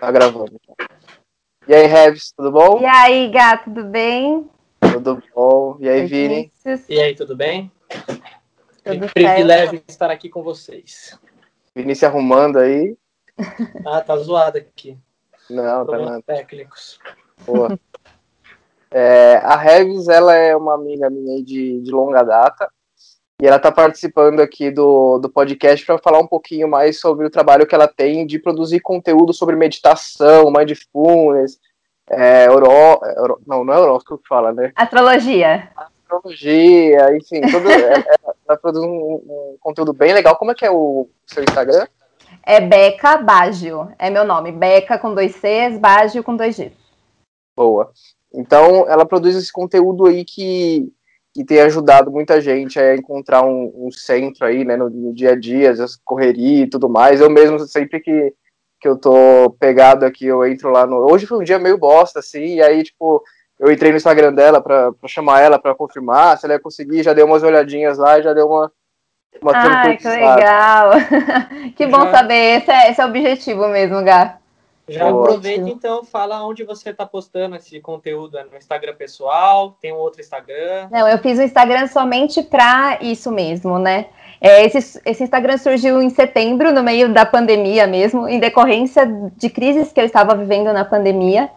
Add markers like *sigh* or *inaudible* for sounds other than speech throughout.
Tá gravando. E aí, Reves, tudo bom? E aí, gato, tudo bem? Tudo bom. E aí, Vini? E aí, tudo bem? Tudo Privilégio certo. estar aqui com vocês. Vini se arrumando aí. *laughs* Ah, tá zoado aqui. Não, tá nada. técnicos. Boa. É, a Reves, ela é uma amiga minha de, de longa data. E ela está participando aqui do, do podcast para falar um pouquinho mais sobre o trabalho que ela tem de produzir conteúdo sobre meditação, mindfulness, é, oro, oro, não, não é horóscopo que fala, né? Astrologia. Astrologia, enfim, tudo, é, ela produz um, um, conteúdo bem legal. Como é que é o seu Instagram? É Beca Baggio, é meu nome. Beca com dois Cs, Baggio com dois Gs. Boa. Então, ela produz esse conteúdo aí que que tem ajudado muita gente a encontrar um, um centro aí, né, no, no, dia a dia, às correria e tudo mais. Eu mesmo, sempre que, que eu tô pegado aqui, eu entro lá no... Hoje foi um dia meio bosta, assim, e aí, tipo, eu entrei no Instagram dela pra, pra chamar ela pra confirmar se ela ia conseguir, já deu umas olhadinhas lá e já deu uma... uma Ai, que legal! *laughs* que bom já... saber, esse é, esse é o objetivo mesmo, Gá. Já aproveita então, fala onde você está postando esse conteúdo, é no Instagram pessoal, tem um outro Instagram? Não, eu fiz o Instagram somente para isso mesmo, né? É, esse, esse Instagram surgiu em setembro, no meio da pandemia mesmo, em decorrência de crises que eu estava vivendo na pandemia.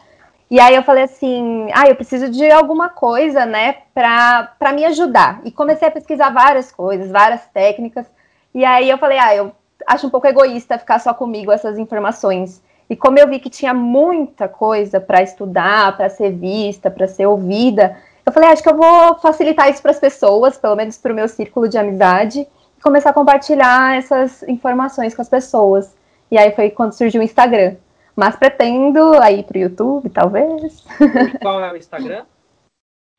E aí eu falei assim, ah, eu preciso de alguma coisa, né, para me ajudar. E comecei a pesquisar várias coisas, várias técnicas. E aí eu falei, ah, eu acho um pouco egoísta ficar só comigo essas informações. E como eu vi que tinha muita coisa para estudar, para ser vista, para ser ouvida, eu falei, ah, acho que eu vou facilitar isso para as pessoas, pelo menos para o meu círculo de amizade, e começar a compartilhar essas informações com as pessoas. E aí foi quando surgiu o Instagram. Mas pretendo aí para o YouTube, talvez. E qual é o Instagram?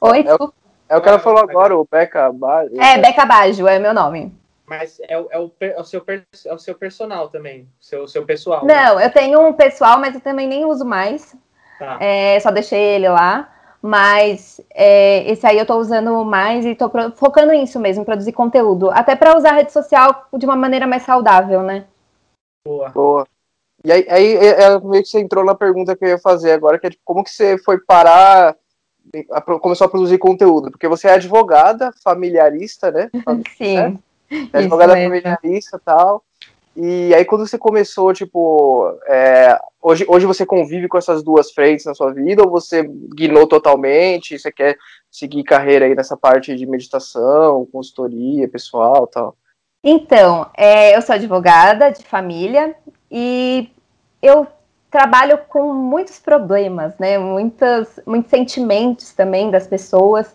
Oi, desculpa. É, é o que ela falou agora, o Beca Baggio. É, Beca Baggio, é meu nome. Mas é, é, o, é, o, seu, é o seu personal também, seu, seu pessoal. Não, né? eu tenho um pessoal, mas eu também nem uso mais. Tá. É, só deixei ele lá. Mas é, esse aí eu tô usando mais e tô focando nisso mesmo, produzir conteúdo. Até para usar a rede social de uma maneira mais saudável, né? Boa. Boa. E aí, aí é, é, meio que você entrou na pergunta que eu ia fazer agora, que é tipo, como que você foi parar, a, começou a produzir conteúdo? Porque você é advogada, familiarista, né? *laughs* Sim. É advogada familiarista e tal. E aí, quando você começou, tipo, é, hoje, hoje você convive com essas duas frentes na sua vida, ou você guinou totalmente, você quer seguir carreira aí nessa parte de meditação, consultoria pessoal tal? Então, é, eu sou advogada de família e eu trabalho com muitos problemas, né, muitos, muitos sentimentos também das pessoas,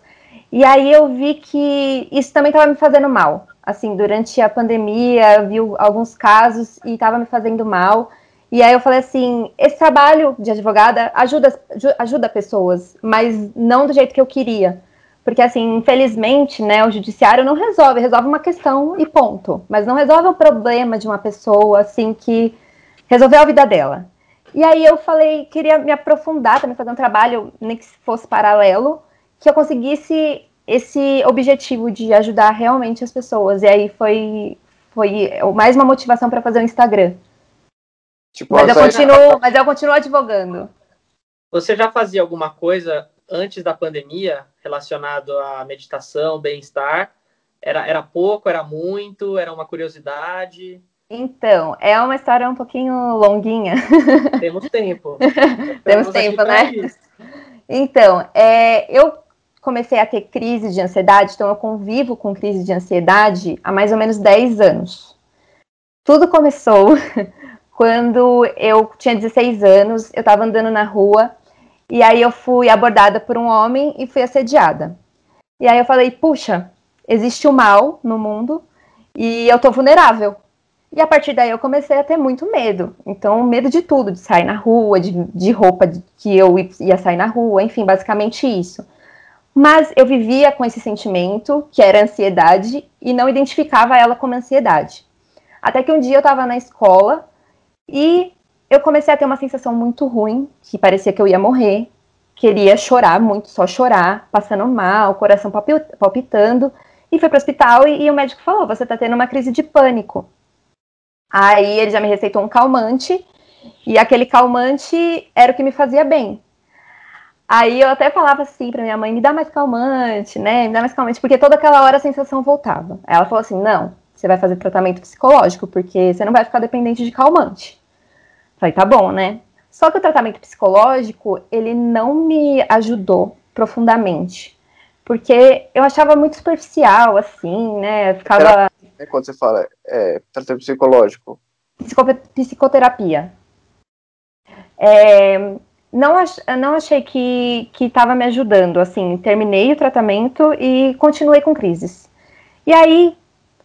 e aí eu vi que isso também estava me fazendo mal assim, durante a pandemia, eu vi alguns casos e estava me fazendo mal. E aí eu falei assim, esse trabalho de advogada ajuda, ajuda pessoas, mas não do jeito que eu queria. Porque, assim, infelizmente, né, o judiciário não resolve, resolve uma questão e ponto. Mas não resolve o problema de uma pessoa, assim, que resolveu a vida dela. E aí eu falei, queria me aprofundar, também fazer um trabalho, nem que fosse paralelo, que eu conseguisse esse objetivo de ajudar realmente as pessoas. E aí foi, foi mais uma motivação para fazer o Instagram. Tipo, mas, eu continuo, mas eu continuo advogando. Você já fazia alguma coisa antes da pandemia relacionado à meditação, bem-estar? Era, era pouco, era muito, era uma curiosidade? Então, é uma história um pouquinho longuinha. Temos tempo. *laughs* Temos tempo, né? Então, é, eu comecei a ter crise de ansiedade, então eu convivo com crise de ansiedade há mais ou menos 10 anos. Tudo começou *laughs* quando eu tinha 16 anos, eu estava andando na rua e aí eu fui abordada por um homem e fui assediada. E aí eu falei, puxa, existe o mal no mundo e eu tô vulnerável. E a partir daí eu comecei a ter muito medo. Então, medo de tudo, de sair na rua, de, de roupa de, que eu ia sair na rua, enfim, basicamente isso. Mas eu vivia com esse sentimento, que era ansiedade, e não identificava ela como ansiedade. Até que um dia eu estava na escola e eu comecei a ter uma sensação muito ruim, que parecia que eu ia morrer, queria chorar muito, só chorar, passando mal, coração palpitando. E fui para o hospital e, e o médico falou: você está tendo uma crise de pânico. Aí ele já me receitou um calmante, e aquele calmante era o que me fazia bem. Aí eu até falava assim para minha mãe: me dá mais calmante, né? Me dá mais calmante, porque toda aquela hora a sensação voltava. Aí ela falou assim: não, você vai fazer tratamento psicológico, porque você não vai ficar dependente de calmante. Falei: tá bom, né? Só que o tratamento psicológico, ele não me ajudou profundamente. Porque eu achava muito superficial, assim, né? Ficava. É quando você fala é, tratamento psicológico? psicoterapia. É, não, ach, não achei que estava me ajudando, assim, terminei o tratamento e continuei com crises. E aí,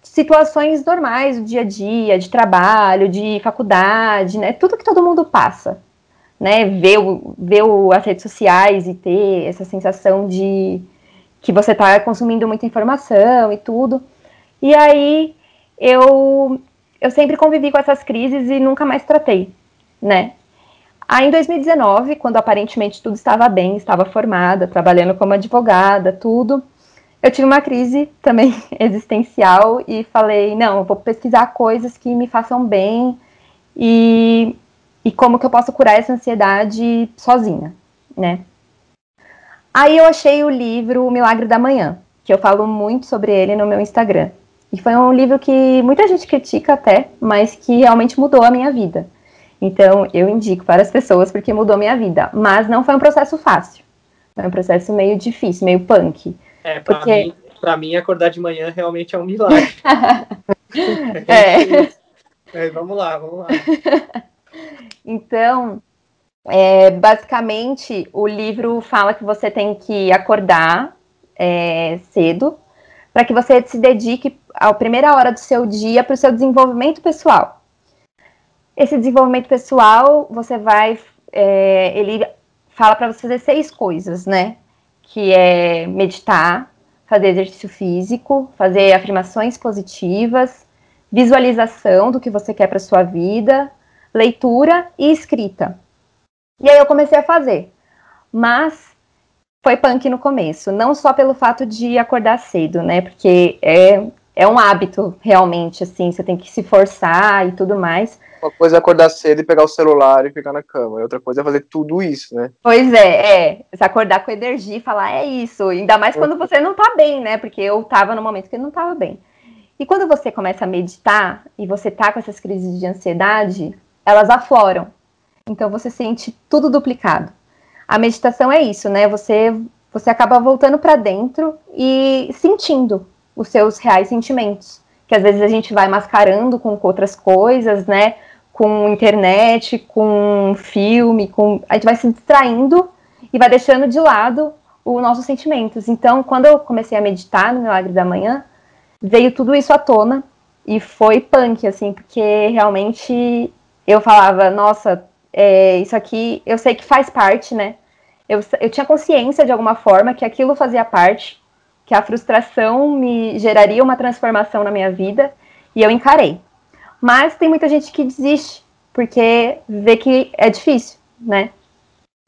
situações normais do dia a dia, de trabalho, de faculdade, né, tudo que todo mundo passa, né, ver, ver as redes sociais e ter essa sensação de que você está consumindo muita informação e tudo. E aí, eu, eu sempre convivi com essas crises e nunca mais tratei, né, Aí, em 2019, quando aparentemente tudo estava bem, estava formada, trabalhando como advogada, tudo, eu tive uma crise também *laughs* existencial e falei: não, eu vou pesquisar coisas que me façam bem e, e como que eu posso curar essa ansiedade sozinha, né? Aí eu achei o livro O Milagre da Manhã, que eu falo muito sobre ele no meu Instagram. E foi um livro que muita gente critica até, mas que realmente mudou a minha vida. Então, eu indico para as pessoas porque mudou minha vida. Mas não foi um processo fácil. Foi um processo meio difícil, meio punk. É, para porque... mim, pra mim, acordar de manhã realmente é um milagre. *laughs* é. é. Vamos lá, vamos lá. *laughs* então, é, basicamente, o livro fala que você tem que acordar é, cedo para que você se dedique à primeira hora do seu dia para o seu desenvolvimento pessoal. Esse desenvolvimento pessoal, você vai. É, ele fala para você fazer seis coisas, né? Que é meditar, fazer exercício físico, fazer afirmações positivas, visualização do que você quer para sua vida, leitura e escrita. E aí eu comecei a fazer. Mas foi punk no começo, não só pelo fato de acordar cedo, né? Porque é, é um hábito realmente, assim, você tem que se forçar e tudo mais. Uma coisa é acordar cedo e pegar o celular e ficar na cama. E outra coisa é fazer tudo isso, né? Pois é, é. Se acordar com energia e falar, é isso. Ainda mais quando você não tá bem, né? Porque eu tava no momento que não tava bem. E quando você começa a meditar e você tá com essas crises de ansiedade, elas afloram. Então você sente tudo duplicado. A meditação é isso, né? Você você acaba voltando para dentro e sentindo os seus reais sentimentos, que às vezes a gente vai mascarando com outras coisas, né? Com internet, com filme, com a gente vai se distraindo e vai deixando de lado os nossos sentimentos. Então, quando eu comecei a meditar no Milagre da Manhã, veio tudo isso à tona e foi punk, assim, porque realmente eu falava, nossa, é, isso aqui eu sei que faz parte, né? Eu, eu tinha consciência de alguma forma que aquilo fazia parte, que a frustração me geraria uma transformação na minha vida e eu encarei. Mas tem muita gente que desiste, porque vê que é difícil, né?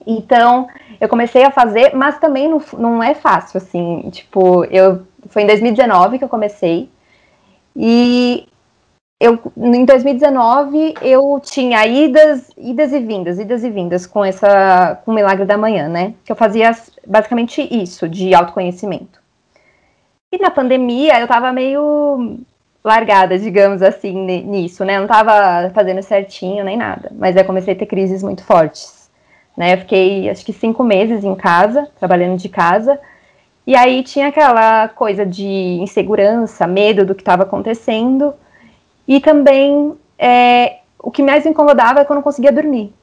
Então, eu comecei a fazer, mas também não, não é fácil, assim, tipo, eu, foi em 2019 que eu comecei, e eu, em 2019, eu tinha idas, idas e vindas, idas e vindas com essa, com o Milagre da Manhã, né, que eu fazia basicamente isso, de autoconhecimento. E na pandemia, eu tava meio largada, digamos assim, nisso, né? Eu não estava fazendo certinho nem nada, mas aí comecei a ter crises muito fortes, né? Eu fiquei, acho que cinco meses em casa, trabalhando de casa, e aí tinha aquela coisa de insegurança, medo do que estava acontecendo, e também é, o que mais me incomodava é que eu não conseguia dormir.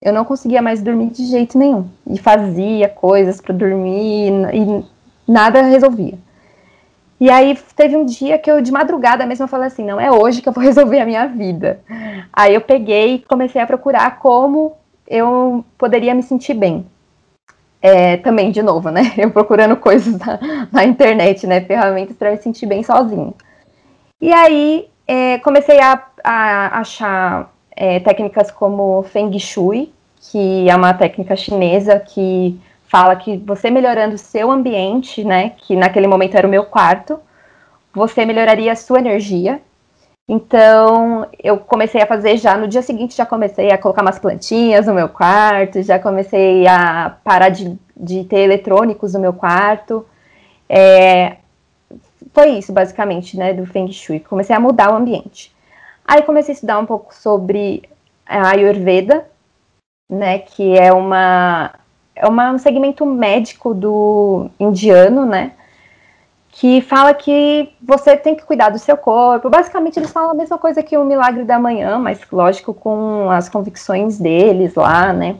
Eu não conseguia mais dormir de jeito nenhum. E fazia coisas para dormir e nada resolvia. E aí teve um dia que eu, de madrugada mesmo, eu falei assim, não é hoje que eu vou *laughs* resolver a minha vida. Aí eu peguei e comecei a procurar como eu poderia me sentir bem. É, também, de novo, né? *laughs* Eu procurando coisas na, na internet, né? Ferramentas para me sentir bem sozinho. E aí é, comecei a, a achar é, técnicas como Feng Shui, que é uma técnica chinesa que fala que você melhorando o seu ambiente, né, que naquele momento era o meu quarto, você melhoraria a sua energia. Então, eu comecei a fazer já no dia seguinte, já comecei a colocar umas plantinhas no meu quarto, já comecei a parar de, de ter eletrônicos no meu quarto. É, foi isso, basicamente, né, do Feng Shui. Comecei a mudar o ambiente. Aí comecei a estudar um pouco sobre a Ayurveda, né, que é uma é uma, um segmento médico do indiano, né, que fala que você tem que cuidar do seu corpo. Basicamente, eles falam a mesma coisa que o Milagre da Manhã, mas lógico com as convicções deles lá, né.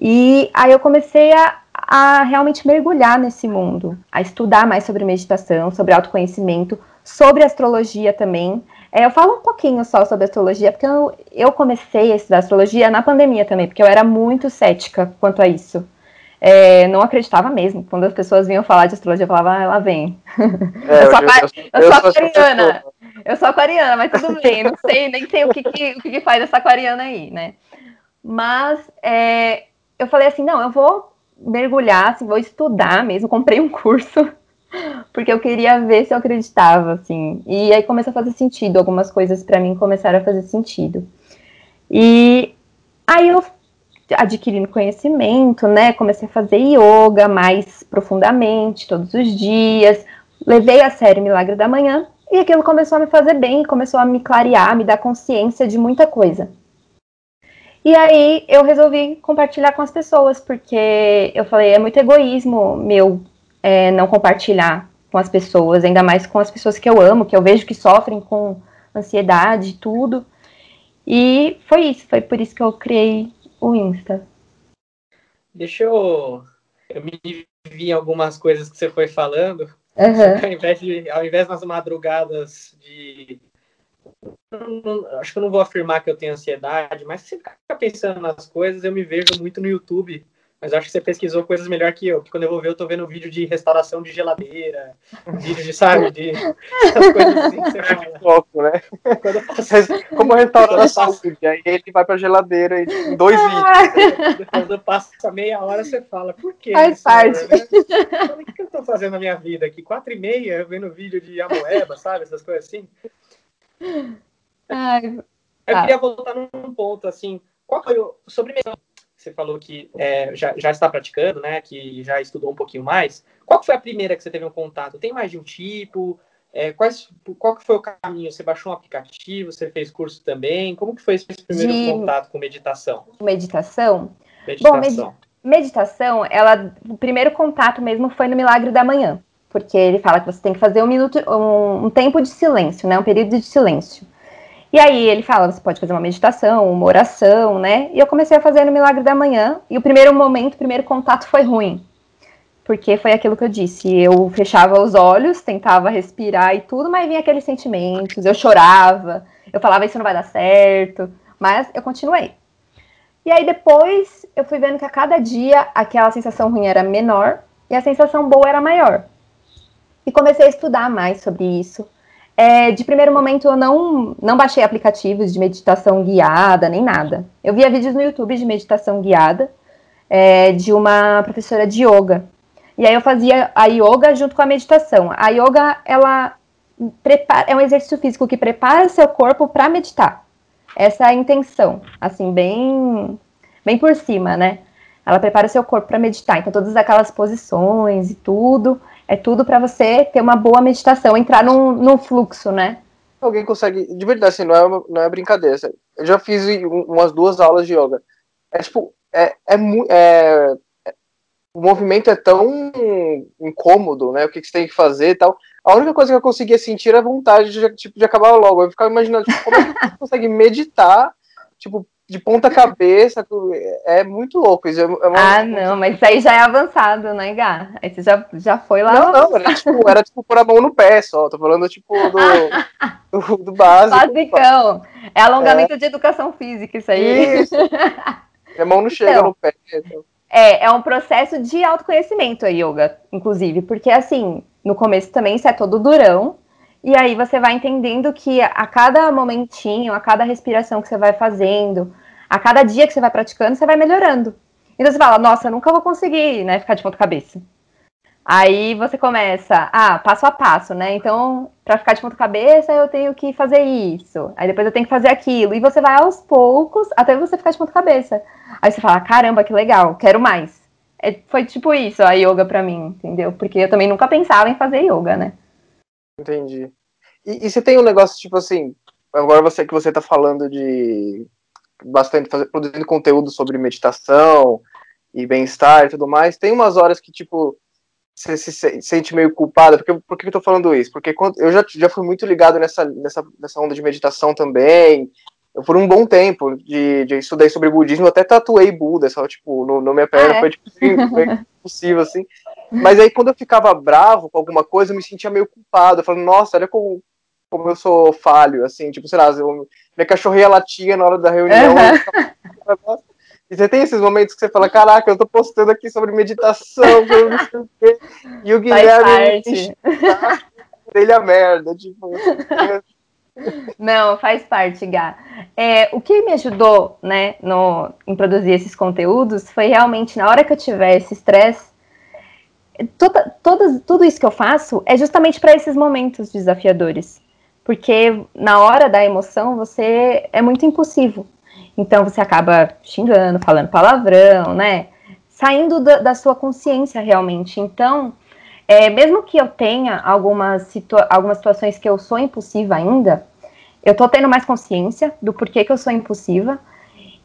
E aí eu comecei a, a realmente mergulhar nesse mundo, a estudar mais sobre meditação, sobre autoconhecimento, sobre astrologia também. É, eu falo um pouquinho só sobre astrologia, porque eu, eu comecei a estudar astrologia na pandemia também, porque eu era muito cética quanto a isso. É, não acreditava mesmo. Quando as pessoas vinham falar de astrologia, eu falava, ah, ela vem. É, eu, sou, eu, eu, eu sou aquariana. Eu sou aquariana, mas tudo bem. Não sei, nem sei o que, que, o que, que faz essa aquariana aí, né? Mas é, eu falei assim, não, eu vou mergulhar, assim, vou estudar mesmo. Comprei um curso porque eu queria ver se eu acreditava, assim. E aí começou a fazer sentido, algumas coisas para mim começaram a fazer sentido. E aí eu adquirindo conhecimento, né, comecei a fazer yoga mais profundamente, todos os dias, levei a série Milagre da Manhã, e aquilo começou a me fazer bem, começou a me clarear, me dar consciência de muita coisa. E aí eu resolvi compartilhar com as pessoas, porque eu falei, é muito egoísmo meu é, não compartilhar com as pessoas, ainda mais com as pessoas que eu amo, que eu vejo que sofrem com ansiedade e tudo. E foi isso, foi por isso que eu criei o Insta. Deixa eu, eu me vi em algumas coisas que você foi falando. Uhum. *laughs* Ao, invés de, ao invés das madrugadas de. acho que eu não vou afirmar que eu tenho ansiedade, mas se você ficar pensando nas coisas, eu me vejo muito no YouTube mas acho que você pesquisou coisas melhor que eu, porque quando eu vou ver, eu tô vendo vídeo de restauração de geladeira, vídeo de, sabe, de essas coisas assim que você fala. Foco, né? Como restaurar a saúde, aí ele vai pra geladeira em dois ah. vídeos. Quando passa meia hora, você fala, por quê? Faz parte. Né? O que eu tô fazendo na minha vida aqui? Quatro e meia, vendo vídeo de amoeba, sabe, essas coisas assim. Ai, eu tá. queria voltar num ponto, assim, qual foi o... Sobre você falou que é, já, já está praticando, né? Que já estudou um pouquinho mais. Qual foi a primeira que você teve um contato? Tem mais de um tipo? É, quais, qual que foi o caminho? Você baixou um aplicativo? Você fez curso também? Como que foi esse primeiro de... contato com meditação? Meditação? Meditação. Bom, med meditação, ela, o primeiro contato mesmo foi no Milagre da Manhã, porque ele fala que você tem que fazer um minuto, um, um tempo de silêncio, né? Um período de silêncio. E aí ele fala, você pode fazer uma meditação, uma oração, né? E eu comecei a fazer no Milagre da Manhã, e o primeiro momento, o primeiro contato foi ruim. Porque foi aquilo que eu disse, eu fechava os olhos, tentava respirar e tudo, mas vinha aqueles sentimentos, eu chorava, eu falava isso não vai dar certo, mas eu continuei. E aí depois eu fui vendo que a cada dia aquela sensação ruim era menor e a sensação boa era maior. E comecei a estudar mais sobre isso, é, de primeiro momento, eu não, não baixei aplicativos de meditação guiada, nem nada. Eu via vídeos no YouTube de meditação guiada, é, de uma professora de yoga. E aí eu fazia a yoga junto com a meditação. A yoga, ela prepara, é um exercício físico que prepara o seu corpo para meditar. Essa é a intenção, assim, bem, bem por cima, né? Ela prepara o seu corpo para meditar. Então, todas aquelas posições e tudo, é tudo para você ter uma boa meditação, entrar num, num fluxo, né? Alguém consegue, de verdade, assim, não é, não é brincadeira. Assim, eu já fiz umas duas aulas de yoga. É tipo, é, é, é, é o movimento é tão incômodo, né? O que, que você tem que fazer e tal. A única coisa que eu conseguia sentir era a vontade de, tipo, de acabar logo. Eu ficava imaginando tipo, como é que você *laughs* consegue meditar, tipo, de ponta cabeça, é muito louco. Isso é uma... Ah, não, mas isso aí já é avançado, né, Gá? Aí você já, já foi lá. Não, não, era tipo, era tipo pôr a mão no pé só. Tô falando, tipo, do, *laughs* do, do básico. Basicão. É alongamento é. de educação física, isso aí. Isso. a mão não chega então, no pé. Então. É, é um processo de autoconhecimento a yoga, inclusive, porque assim, no começo também isso é todo durão, e aí você vai entendendo que a cada momentinho, a cada respiração que você vai fazendo, a cada dia que você vai praticando, você vai melhorando. Então você fala, nossa, nunca vou conseguir, né, ficar de ponta cabeça. Aí você começa, ah, passo a passo, né? Então, para ficar de ponta cabeça, eu tenho que fazer isso. Aí depois eu tenho que fazer aquilo. E você vai aos poucos até você ficar de ponta cabeça. Aí você fala, caramba, que legal, quero mais. É, foi tipo isso a yoga para mim, entendeu? Porque eu também nunca pensava em fazer yoga, né? Entendi. E, e você tem um negócio, tipo assim, agora você que você tá falando de bastante fazer, produzindo conteúdo sobre meditação e bem-estar e tudo mais, tem umas horas que, tipo, você se sente meio culpada. Porque, por que eu tô falando isso? Porque quando, eu já, já fui muito ligado nessa, nessa, nessa onda de meditação também. Eu, por um bom tempo, de, de estudei sobre budismo, até tatuei Buda, só, tipo, no, no minha perna, ah, é? foi, tipo, foi possível, assim. Mas aí, quando eu ficava bravo com alguma coisa, eu me sentia meio culpado. Eu falava, nossa, olha como, como eu sou falho, assim, tipo, sei lá, eu, minha cachorrinha latia na hora da reunião. Uhum. *laughs* E você tem esses momentos que você fala, caraca, eu tô postando aqui sobre meditação, não sei o quê, e o Guilherme ele a merda, tipo. *laughs* Não, faz parte, Gá. É, o que me ajudou, né, no, em produzir esses conteúdos foi realmente na hora que eu tiver esse estresse, toda, toda, tudo isso que eu faço é justamente para esses momentos desafiadores. Porque na hora da emoção você é muito impulsivo. Então você acaba xingando, falando palavrão, né? Saindo da, da sua consciência realmente. Então, é, mesmo que eu tenha algumas, situa algumas situações que eu sou impulsiva ainda, eu tô tendo mais consciência do porquê que eu sou impulsiva.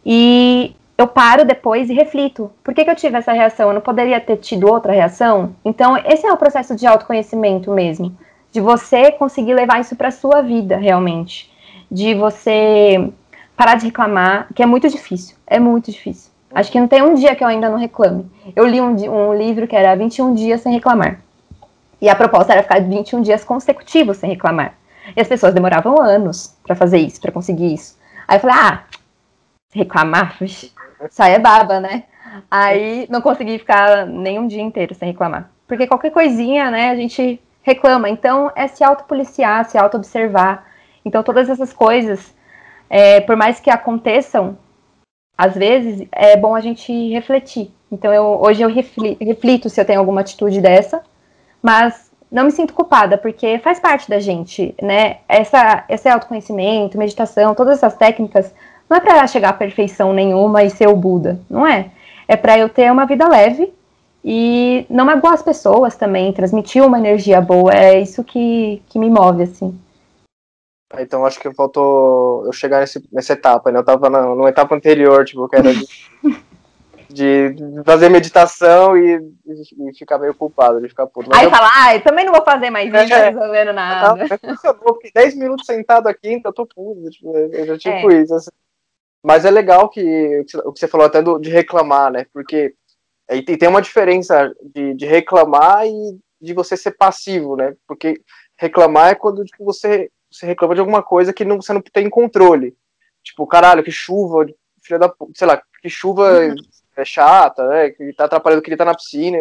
E eu paro depois e reflito. Por que, que eu tive essa reação? Eu não poderia ter tido outra reação? Então, esse é o processo de autoconhecimento mesmo. De você conseguir levar isso para sua vida, realmente. De você parar de reclamar, que é muito difícil. É muito difícil. Acho que não tem um dia que eu ainda não reclame. Eu li um, um livro que era 21 dias sem reclamar. E a proposta era ficar 21 dias consecutivos sem reclamar. E as pessoas demoravam anos para fazer isso, para conseguir isso. Aí eu falei, ah, reclamar, isso aí é baba, né? Aí não consegui ficar nem um dia inteiro sem reclamar. Porque qualquer coisinha, né, a gente reclama. Então é se autopoliciar, se auto-observar. Então todas essas coisas é, por mais que aconteçam, às vezes, é bom a gente refletir. Então, eu, hoje eu reflito se eu tenho alguma atitude dessa, mas não me sinto culpada, porque faz parte da gente, né? Essa, esse autoconhecimento, meditação, todas essas técnicas, não é para chegar à perfeição nenhuma e ser o Buda, não é? É para eu ter uma vida leve e não magoar as pessoas também, transmitir uma energia boa, é isso que, que me move, assim. Então acho que faltou eu chegar nesse, nessa etapa, né? Eu tava na, numa etapa anterior, tipo, que era de, *laughs* de fazer meditação e, e, ficar meio culpado, de ficar puto. Mas Aí eu... fala, ah, eu também não vou fazer mais isso é, resolvendo nada. Eu fiquei 10 minutos sentado aqui, então eu tô puto, tipo, eu já tipo é. isso. Assim. Mas é legal que o que você falou até do, de reclamar, né? Porque aí tem uma diferença de, de reclamar e de você ser passivo, né? Porque reclamar é quando tipo, você você reclama de alguma coisa que não, você não tem controle. Tipo, caralho, que chuva, filha da sei lá, que chuva uhum. é chata, né? Que tá atrapalhando que ele tá na piscina,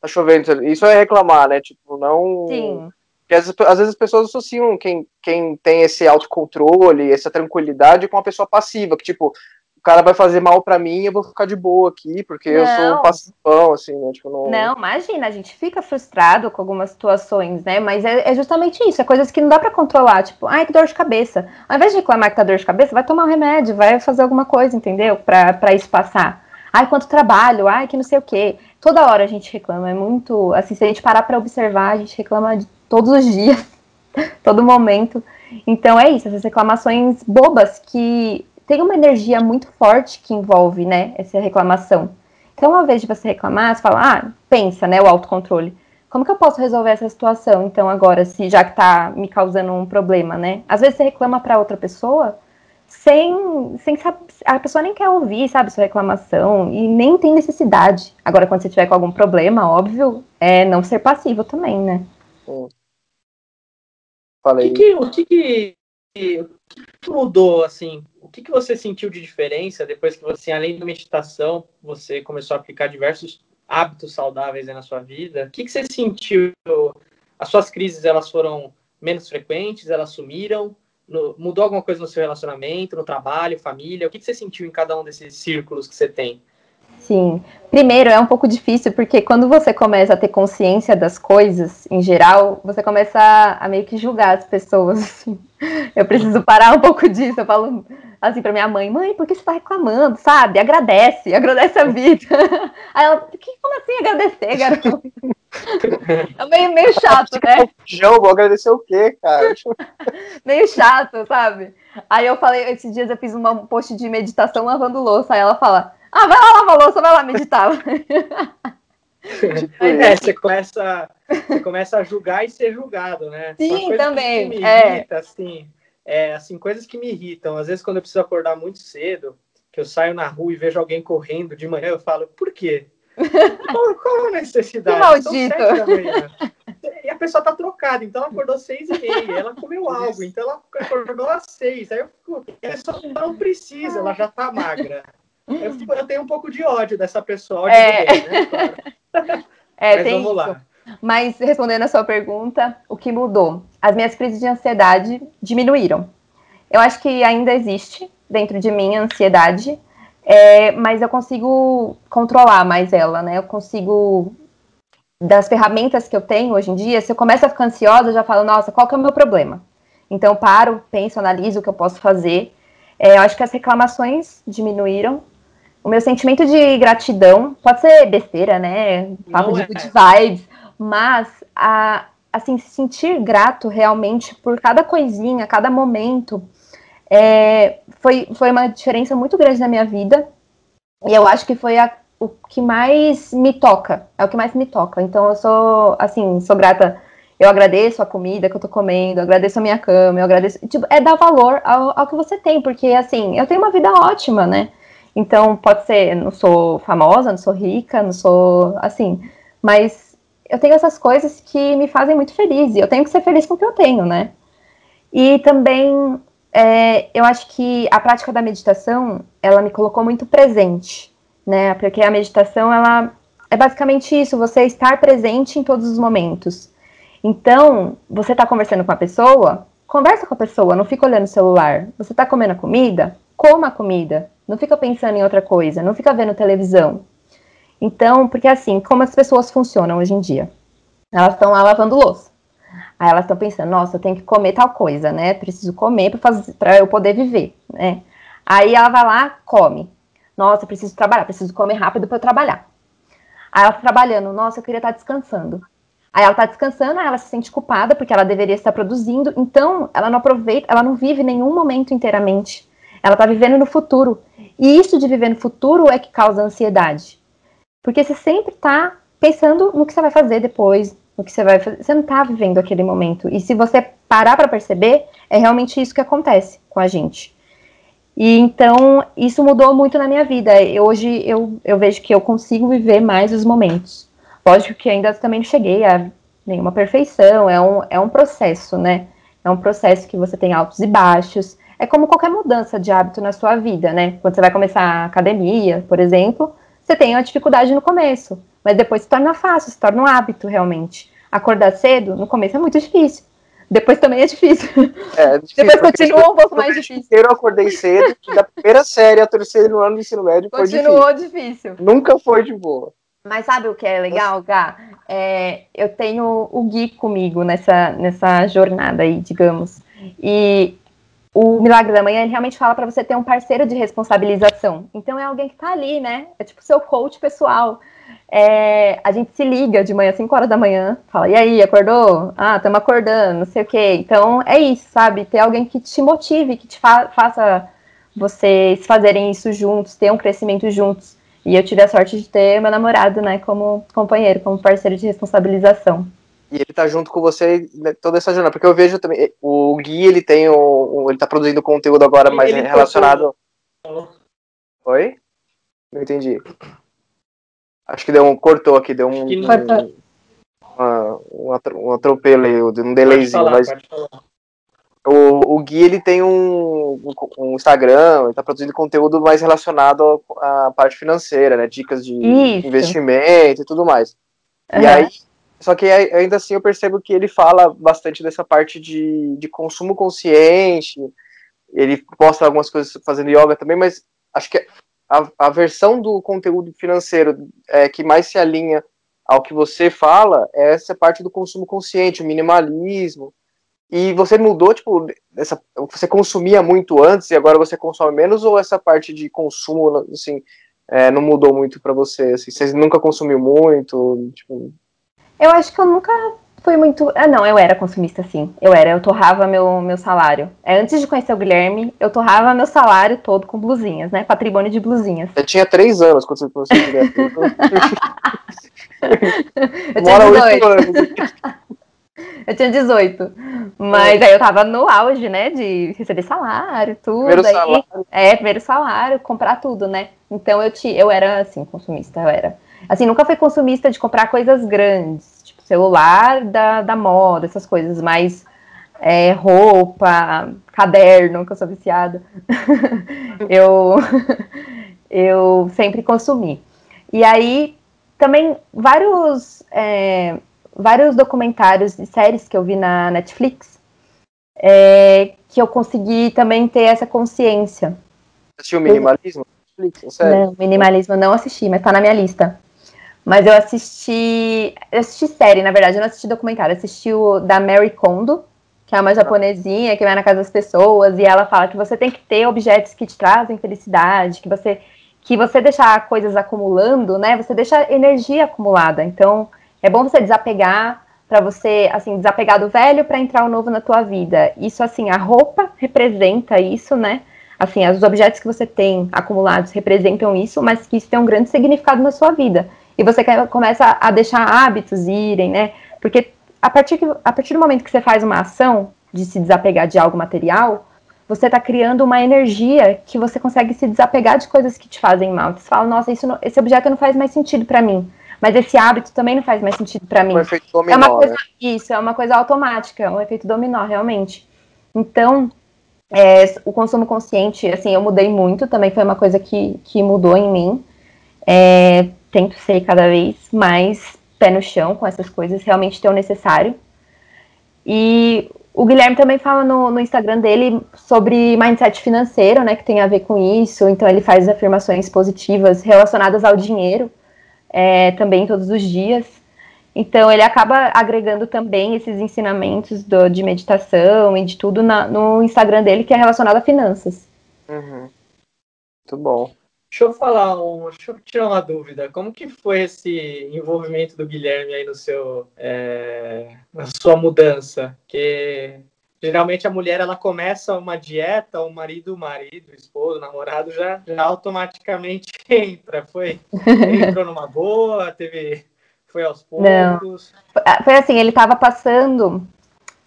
tá chovendo. Isso é reclamar, né? Tipo, não. Sim. Porque às, às vezes as pessoas associam quem, quem tem esse autocontrole, essa tranquilidade com uma pessoa passiva, que tipo, o cara vai fazer mal para mim, eu vou ficar de boa aqui, porque não. eu sou um passivão, assim, né? Tipo, não... não, imagina, a gente fica frustrado com algumas situações, né? Mas é, é justamente isso, é coisas que não dá para controlar, tipo, ai, que dor de cabeça. Ao invés de reclamar que tá dor de cabeça, vai tomar um remédio, vai fazer alguma coisa, entendeu? Pra, pra isso passar. Ai, quanto trabalho, ai, que não sei o quê. Toda hora a gente reclama, é muito. Assim, se a gente parar pra observar, a gente reclama de todos os *laughs* dias, todo momento. Então é isso, essas reclamações bobas que tem uma energia muito forte que envolve, né, essa reclamação. Então, uma vez de você reclamar, você fala, ah, pensa, né, o autocontrole. Como que eu posso resolver essa situação, então, agora, se já que tá me causando um problema, né? Às vezes você reclama para outra pessoa sem, sem a pessoa nem quer ouvir, sabe, sua reclamação e nem tem necessidade. Agora, quando você tiver com algum problema, óbvio, é não ser passivo também, né? Falei. O que, o que, o que mudou, assim, que, que você sentiu de diferença depois que você, além da meditação, você começou a aplicar diversos hábitos saudáveis na sua vida? O que, que você sentiu? As suas crises, elas foram menos frequentes? Elas sumiram? No, mudou alguma coisa no seu relacionamento, no trabalho, família? O que, que você sentiu em cada um desses círculos que você tem? Sim. Primeiro, é um pouco difícil, porque quando você começa a ter consciência das coisas, em geral, você começa a, a meio que julgar as pessoas. Assim. *laughs* Eu preciso parar um pouco disso. Eu falo assim pra minha mãe, mãe, por que você tá reclamando, sabe? Agradece, agradece a vida. *laughs* Aí ela, que, como assim agradecer, garoto? *laughs* É meio, meio chato, né? João, vou agradecer o quê, cara? meio chato, sabe? Aí eu falei, esses dias eu fiz um post de meditação lavando louça, aí ela fala, ah, vai lá lavar louça, vai lá meditar. Tipo é, você começa, você começa a julgar e ser julgado, né? Sim, também. Me é. irrita, assim, é, assim, coisas que me irritam. Às vezes, quando eu preciso acordar muito cedo, que eu saio na rua e vejo alguém correndo de manhã, eu falo, por quê? *laughs* Qual, qual a necessidade? Que maldito. E a pessoa tá trocada, então ela acordou seis e meia, ela comeu algo, então ela acordou às seis. Aí eu fico, a pessoa não precisa, ela já tá magra. Eu, fico, eu tenho um pouco de ódio dessa pessoa. Ódio é, né? *laughs* Claro. é Mas tem vamos isso. lá. Mas respondendo a sua pergunta, o que mudou? As minhas crises de ansiedade diminuíram. Eu acho que ainda existe dentro de mim a ansiedade, é, mas eu consigo controlar mais ela, né? Eu consigo das ferramentas que eu tenho hoje em dia, se eu começo a ficar ansiosa, eu já falo, nossa, qual que é o meu problema? Então, paro, penso, analiso o que eu posso fazer. É, eu acho que as reclamações diminuíram. O meu sentimento de gratidão, pode ser besteira, né? Papo de é. good vibes, mas a, assim, se sentir grato realmente por cada coisinha, cada momento, é, foi, foi uma diferença muito grande na minha vida. E eu acho que foi a, o que mais me toca, é o que mais me toca. Então eu sou, assim, sou grata. Eu agradeço a comida que eu tô comendo, agradeço a minha cama, eu agradeço. Tipo, é dar valor ao, ao que você tem, porque, assim, eu tenho uma vida ótima, né? Então, pode ser, não sou famosa, não sou rica, não sou, assim, mas eu tenho essas coisas que me fazem muito feliz, e eu tenho que ser feliz com o que eu tenho, né? E também, é, eu acho que a prática da meditação, ela me colocou muito presente, né? Porque a meditação, ela é basicamente isso, você estar presente em todos os momentos. Então, você está conversando com a pessoa, conversa com a pessoa, não fica olhando o celular. Você está comendo a comida? Coma a comida. Não fica pensando em outra coisa, não fica vendo televisão. Então, porque assim, como as pessoas funcionam hoje em dia? Elas estão lá lavando louça. Aí elas estão pensando, nossa, eu tenho que comer tal coisa, né? Preciso comer para eu poder viver, né? Aí ela vai lá, come. Nossa, preciso trabalhar, preciso comer rápido para eu trabalhar. Aí ela tá trabalhando, nossa, eu queria estar tá descansando. Aí ela tá descansando, aí ela se sente culpada porque ela deveria estar produzindo, então ela não aproveita, ela não vive nenhum momento inteiramente. Ela tá vivendo no futuro. E isso de viver no futuro é que causa ansiedade. Porque você sempre está pensando no que você vai fazer depois, no que você vai fazer. Você não está vivendo aquele momento. E se você parar para perceber, é realmente isso que acontece com a gente. E então, isso mudou muito na minha vida. E hoje eu, eu vejo que eu consigo viver mais os momentos. Lógico que ainda também não cheguei a nenhuma perfeição, é um, é um processo, né? É um processo que você tem altos e baixos. É como qualquer mudança de hábito na sua vida, né? Quando você vai começar a academia, por exemplo, você tem uma dificuldade no começo, mas depois se torna fácil, se torna um hábito realmente. Acordar cedo, no começo é muito difícil. Depois também é difícil. É, é difícil depois continua um pouco mais difícil. Eu acordei cedo, da primeira série ao terceiro ano do ensino médio Continuou foi difícil. difícil. Nunca foi de boa. Mas sabe o que é legal, Gá? É, eu tenho o Gui comigo nessa, nessa jornada aí, digamos. E o Milagre da Manhã, ele realmente fala para você ter um parceiro de responsabilização. Então é alguém que está ali, né? É tipo seu coach pessoal. É, a gente se liga de manhã, 5 horas da manhã, fala, e aí, acordou? Ah, estamos acordando, não sei o quê. Então é isso, sabe? Ter alguém que te motive, que te fa faça vocês fazerem isso juntos, ter um crescimento juntos. E eu tive a sorte de ter meu namorado, né, como companheiro, como parceiro de responsabilização e ele tá junto com você né, toda essa jornada, porque eu vejo também, o Gui, ele tem o, o ele tá produzindo conteúdo agora mais ele relacionado... Oi? Não entendi. Acho que deu um, cortou aqui, deu um, um, uma, um, atropelo aí, um delayzinho, falar, mas... O, o Gui, ele tem um, um Instagram, ele tá produzindo conteúdo mais relacionado à parte financeira, né, dicas de Isso. investimento e tudo mais. Uhum. E aí, só que ainda assim eu percebo que ele fala bastante dessa parte de, de consumo consciente. Ele mostra algumas coisas fazendo yoga também, mas acho que a, a versão do conteúdo financeiro é, que mais se alinha ao que você fala é essa parte do consumo consciente, o minimalismo. E você mudou, tipo, essa, você consumia muito antes e agora você consome menos, ou essa parte de consumo, assim, é, não mudou muito para você? Assim, você nunca consumiu muito? Tipo... Eu acho que eu nunca fui muito. Ah, não, eu era consumista, sim. Eu era, eu torrava meu, meu salário. É, antes de conhecer o Guilherme, eu torrava meu salário todo com blusinhas, né? Patrimônio de blusinhas. Eu tinha três anos quando você conheceu o Guilherme. eu tinha 18. anos. eu tinha 18. *laughs* Mas é. aí eu tava no auge, né? De receber salário, tudo. Primeiro aí, salário. É, primeiro salário, comprar tudo, né? Então eu, te, eu era, assim, consumista, eu era. Assim, nunca fui consumista de comprar coisas grandes celular da, da moda, essas coisas, mas é, roupa, caderno, que eu sou viciada, *laughs* eu, *laughs* eu sempre consumi. E aí, também, vários, é, vários documentários e séries que eu vi na Netflix, é, que eu consegui também ter essa consciência. Assistiu Minimalismo? Netflix, não, Minimalismo não assisti, mas tá na minha lista. Mas eu assisti. Eu assisti série, na verdade, eu não assisti documentário. Eu assisti o da Mary Kondo, que é uma japonesinha que vai na casa das pessoas, e ela fala que você tem que ter objetos que te trazem felicidade, que você. Que você deixar coisas acumulando, né? Você deixa energia acumulada. Então, é bom você desapegar para você, assim, desapegar do velho para entrar o novo na tua vida. Isso, assim, a roupa representa isso, né? Assim, os objetos que você tem acumulados representam isso, mas que isso tem um grande significado na sua vida e você começa a deixar hábitos irem, né? Porque a partir, que, a partir do momento que você faz uma ação de se desapegar de algo material, você está criando uma energia que você consegue se desapegar de coisas que te fazem mal. Você fala, nossa, isso não, esse objeto não faz mais sentido para mim. Mas esse hábito também não faz mais sentido para mim. Um efeito dominó, é uma coisa, né? Isso, é uma coisa automática, um efeito dominó, realmente. Então, é, o consumo consciente, assim, eu mudei muito, também foi uma coisa que, que mudou em mim. É, tento ser cada vez mais pé no chão com essas coisas, realmente ter o necessário. E o Guilherme também fala no, no, Instagram dele sobre mindset financeiro, né, que tem a ver com isso. Então ele faz afirmações positivas relacionadas ao dinheiro é, também todos os dias. Então ele acaba agregando também esses ensinamentos do, de meditação e de tudo na, no Instagram dele que é relacionado a finanças. Uhum. Muito bom. Deixa eu falar um, deixa eu tirar uma dúvida. Como que foi esse envolvimento do Guilherme aí no seu, é, na sua mudança? Que geralmente a mulher ela começa uma dieta, o marido, o marido, o esposo, o namorado já, já automaticamente *laughs* entra. Foi entrou numa boa, teve foi aos *laughs* poucos. Não. Foi assim, ele estava passando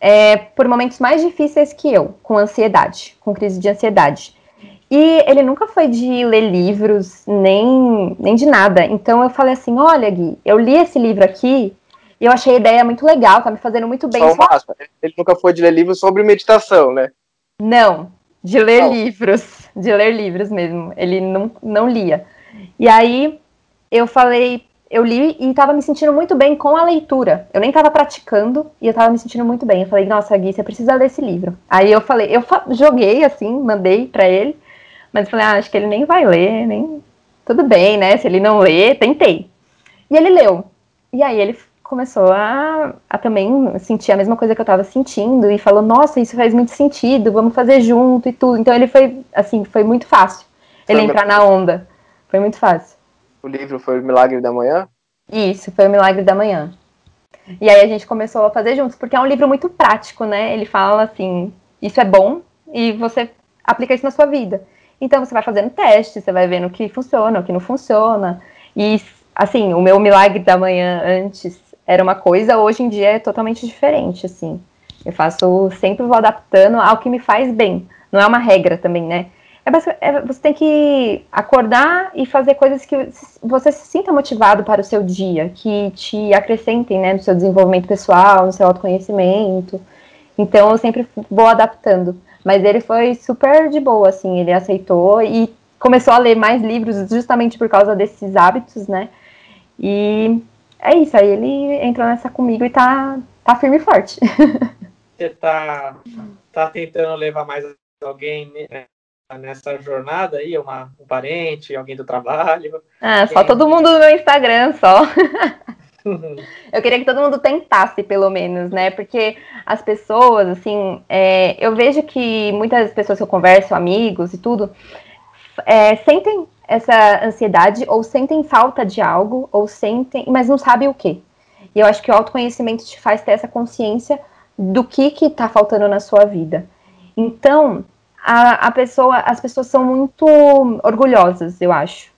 é, por momentos mais difíceis que eu, com ansiedade, com crise de ansiedade. E ele nunca foi de ler livros, nem, nem de nada. Então eu falei assim: olha, Gui, eu li esse livro aqui e eu achei a ideia muito legal, tá me fazendo muito bem. Só uma Ele nunca foi de ler livros sobre meditação, né? Não, de ler não. livros. De ler livros mesmo. Ele não, não lia. E aí eu falei, eu li e estava me sentindo muito bem com a leitura. Eu nem estava praticando e eu estava me sentindo muito bem. Eu falei, nossa, Gui, você precisa ler esse livro. Aí eu falei, eu joguei assim, mandei para ele. Mas eu falei, ah, acho que ele nem vai ler, nem. Tudo bem, né? Se ele não lê, tentei. E ele leu. E aí ele começou a, a também sentir a mesma coisa que eu estava sentindo e falou, nossa, isso faz muito sentido, vamos fazer junto e tudo. Então ele foi, assim, foi muito fácil ele entrar na onda. Foi muito fácil. O livro foi o Milagre da Manhã? Isso, foi o Milagre da Manhã. E aí a gente começou a fazer juntos, porque é um livro muito prático, né? Ele fala assim, isso é bom e você aplica isso na sua vida. Então você vai fazendo teste, você vai vendo o que funciona, o que não funciona. E assim, o meu milagre da manhã antes era uma coisa, hoje em dia é totalmente diferente, assim. Eu faço, sempre vou adaptando ao que me faz bem. Não é uma regra também, né? É, é, você tem que acordar e fazer coisas que você se sinta motivado para o seu dia, que te acrescentem, né, no seu desenvolvimento pessoal, no seu autoconhecimento. Então, eu sempre vou adaptando. Mas ele foi super de boa, assim, ele aceitou e começou a ler mais livros justamente por causa desses hábitos, né? E é isso, aí ele entrou nessa comigo e tá, tá firme e forte. *laughs* Você tá, tá tentando levar mais alguém nessa jornada aí? Uma, um parente, alguém do trabalho? Ah, só todo mundo no meu Instagram, só. *laughs* eu queria que todo mundo tentasse, pelo menos, né? Porque as pessoas, assim, é, eu vejo que muitas pessoas que eu converso, amigos e tudo, é, sentem essa ansiedade ou sentem falta de algo, ou sentem, mas não sabem o que. E eu acho que o autoconhecimento te faz ter essa consciência do que que tá faltando na sua vida. Então, a, a pessoa, as pessoas são muito orgulhosas, eu acho.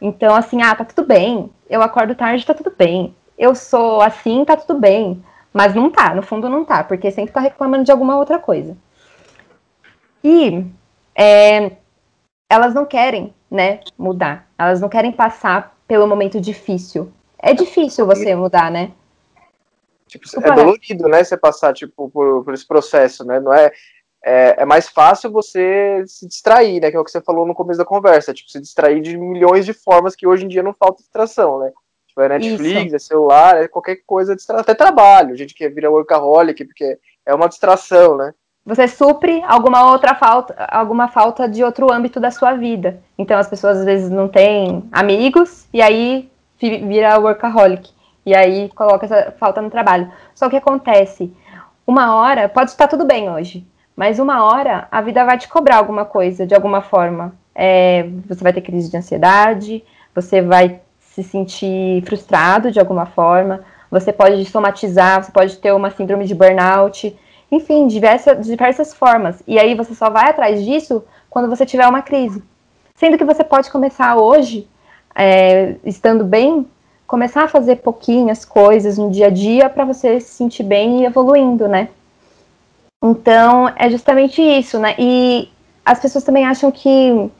Então, assim, ah, tá tudo bem. Eu acordo tarde, tá tudo bem. Eu sou assim, tá tudo bem. Mas não tá, no fundo não tá, porque sempre tá reclamando de alguma outra coisa. E é, elas não querem, né, mudar. Elas não querem passar pelo momento difícil. É difícil você mudar, né? Tipo, é dolorido, né, você passar, tipo, por, por esse processo, né? Não é, é, é, mais fácil você se distrair, né? Que é o que você falou no começo da conversa, tipo, se distrair de milhões de formas que hoje em dia não falta distração, né? Tipo, é Netflix, Isso. é celular, é qualquer coisa, até trabalho, gente que vira workaholic, porque é uma distração, né? Você supre alguma outra falta, alguma falta de outro âmbito da sua vida. Então as pessoas às vezes não têm amigos e aí vira workaholic. E aí coloca essa falta no trabalho. Só que acontece, uma hora, pode estar tudo bem hoje, mas uma hora a vida vai te cobrar alguma coisa, de alguma forma. É, você vai ter crise de ansiedade, você vai se sentir frustrado de alguma forma, você pode somatizar, você pode ter uma síndrome de burnout, enfim, diversas, diversas formas. E aí você só vai atrás disso quando você tiver uma crise. Sendo que você pode começar hoje, é, estando bem, começar a fazer pouquinhas coisas no dia a dia para você se sentir bem e evoluindo, né? Então, é justamente isso, né? E as pessoas também acham que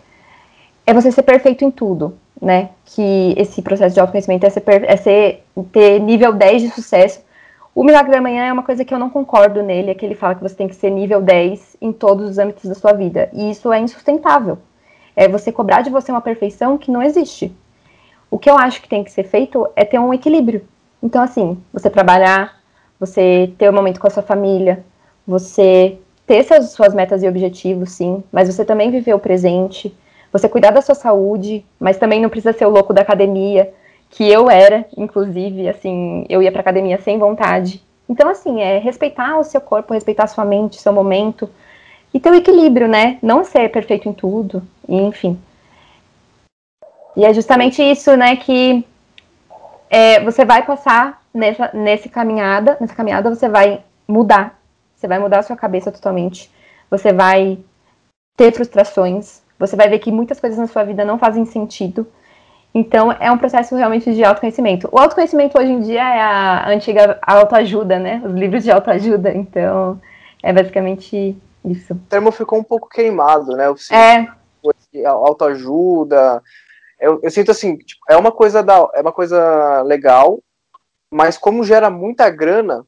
é você ser perfeito em tudo, né? Que esse processo de autoconhecimento é, ser, é ser, ter nível 10 de sucesso. O Milagre da Manhã é uma coisa que eu não concordo nele, é que ele fala que você tem que ser nível 10 em todos os âmbitos da sua vida. E isso é insustentável. É você cobrar de você uma perfeição que não existe. O que eu acho que tem que ser feito é ter um equilíbrio. Então, assim, você trabalhar, você ter um momento com a sua família, você ter suas, suas metas e objetivos, sim, mas você também viver o presente, você cuidar da sua saúde, mas também não precisa ser o louco da academia, que eu era, inclusive, assim, eu ia pra academia sem vontade. Então, assim, é respeitar o seu corpo, respeitar a sua mente, seu momento, e ter o equilíbrio, né? Não ser perfeito em tudo, enfim. E é justamente isso, né, que é, você vai passar nessa, nessa caminhada, nessa caminhada você vai mudar você vai mudar a sua cabeça totalmente. Você vai ter frustrações. Você vai ver que muitas coisas na sua vida não fazem sentido. Então, é um processo realmente de autoconhecimento. O autoconhecimento hoje em dia é a antiga autoajuda, né? Os livros de autoajuda. Então, é basicamente isso. O termo ficou um pouco queimado, né? é. Autoajuda. Eu, eu sinto assim, tipo, é uma coisa da, é uma coisa legal, mas como gera muita grana,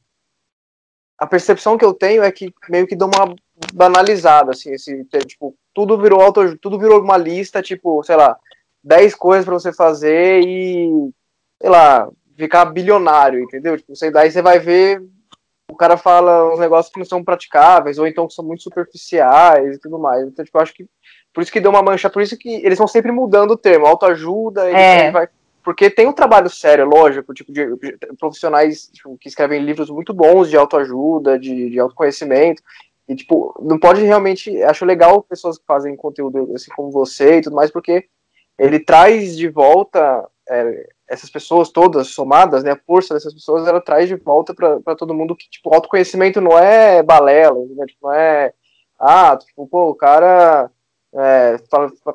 a percepção que eu tenho é que meio que dá uma banalizada, assim, esse, tipo, tudo virou auto, tudo virou uma lista, tipo, sei lá, 10 coisas para você fazer e, sei lá, ficar bilionário, entendeu? Tipo, você, daí você vai ver, o cara fala uns negócios que não são praticáveis, ou então que são muito superficiais e tudo mais. Então, tipo, acho que por isso que deu uma mancha, por isso que eles vão sempre mudando o termo, autoajuda, é. vai porque tem um trabalho sério, lógico, tipo, de, de profissionais tipo, que escrevem livros muito bons de autoajuda, de, de autoconhecimento, e, tipo, não pode realmente. Acho legal pessoas que fazem conteúdo assim como você e tudo mais, porque ele traz de volta é, essas pessoas todas somadas, né? A força dessas pessoas, ela traz de volta para todo mundo que, tipo, autoconhecimento não é balela, né? tipo, não é. Ah, tipo, pô, o cara é,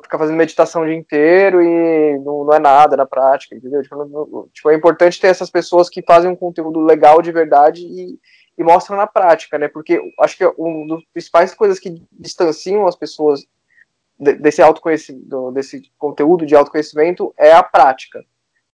ficar fazendo meditação o dia inteiro e não, não é nada na prática, entendeu? Tipo, não, tipo, é importante ter essas pessoas que fazem um conteúdo legal de verdade e, e mostram na prática, né? Porque acho que uma das principais coisas que distanciam as pessoas desse autoconhecimento, desse conteúdo de autoconhecimento é a prática.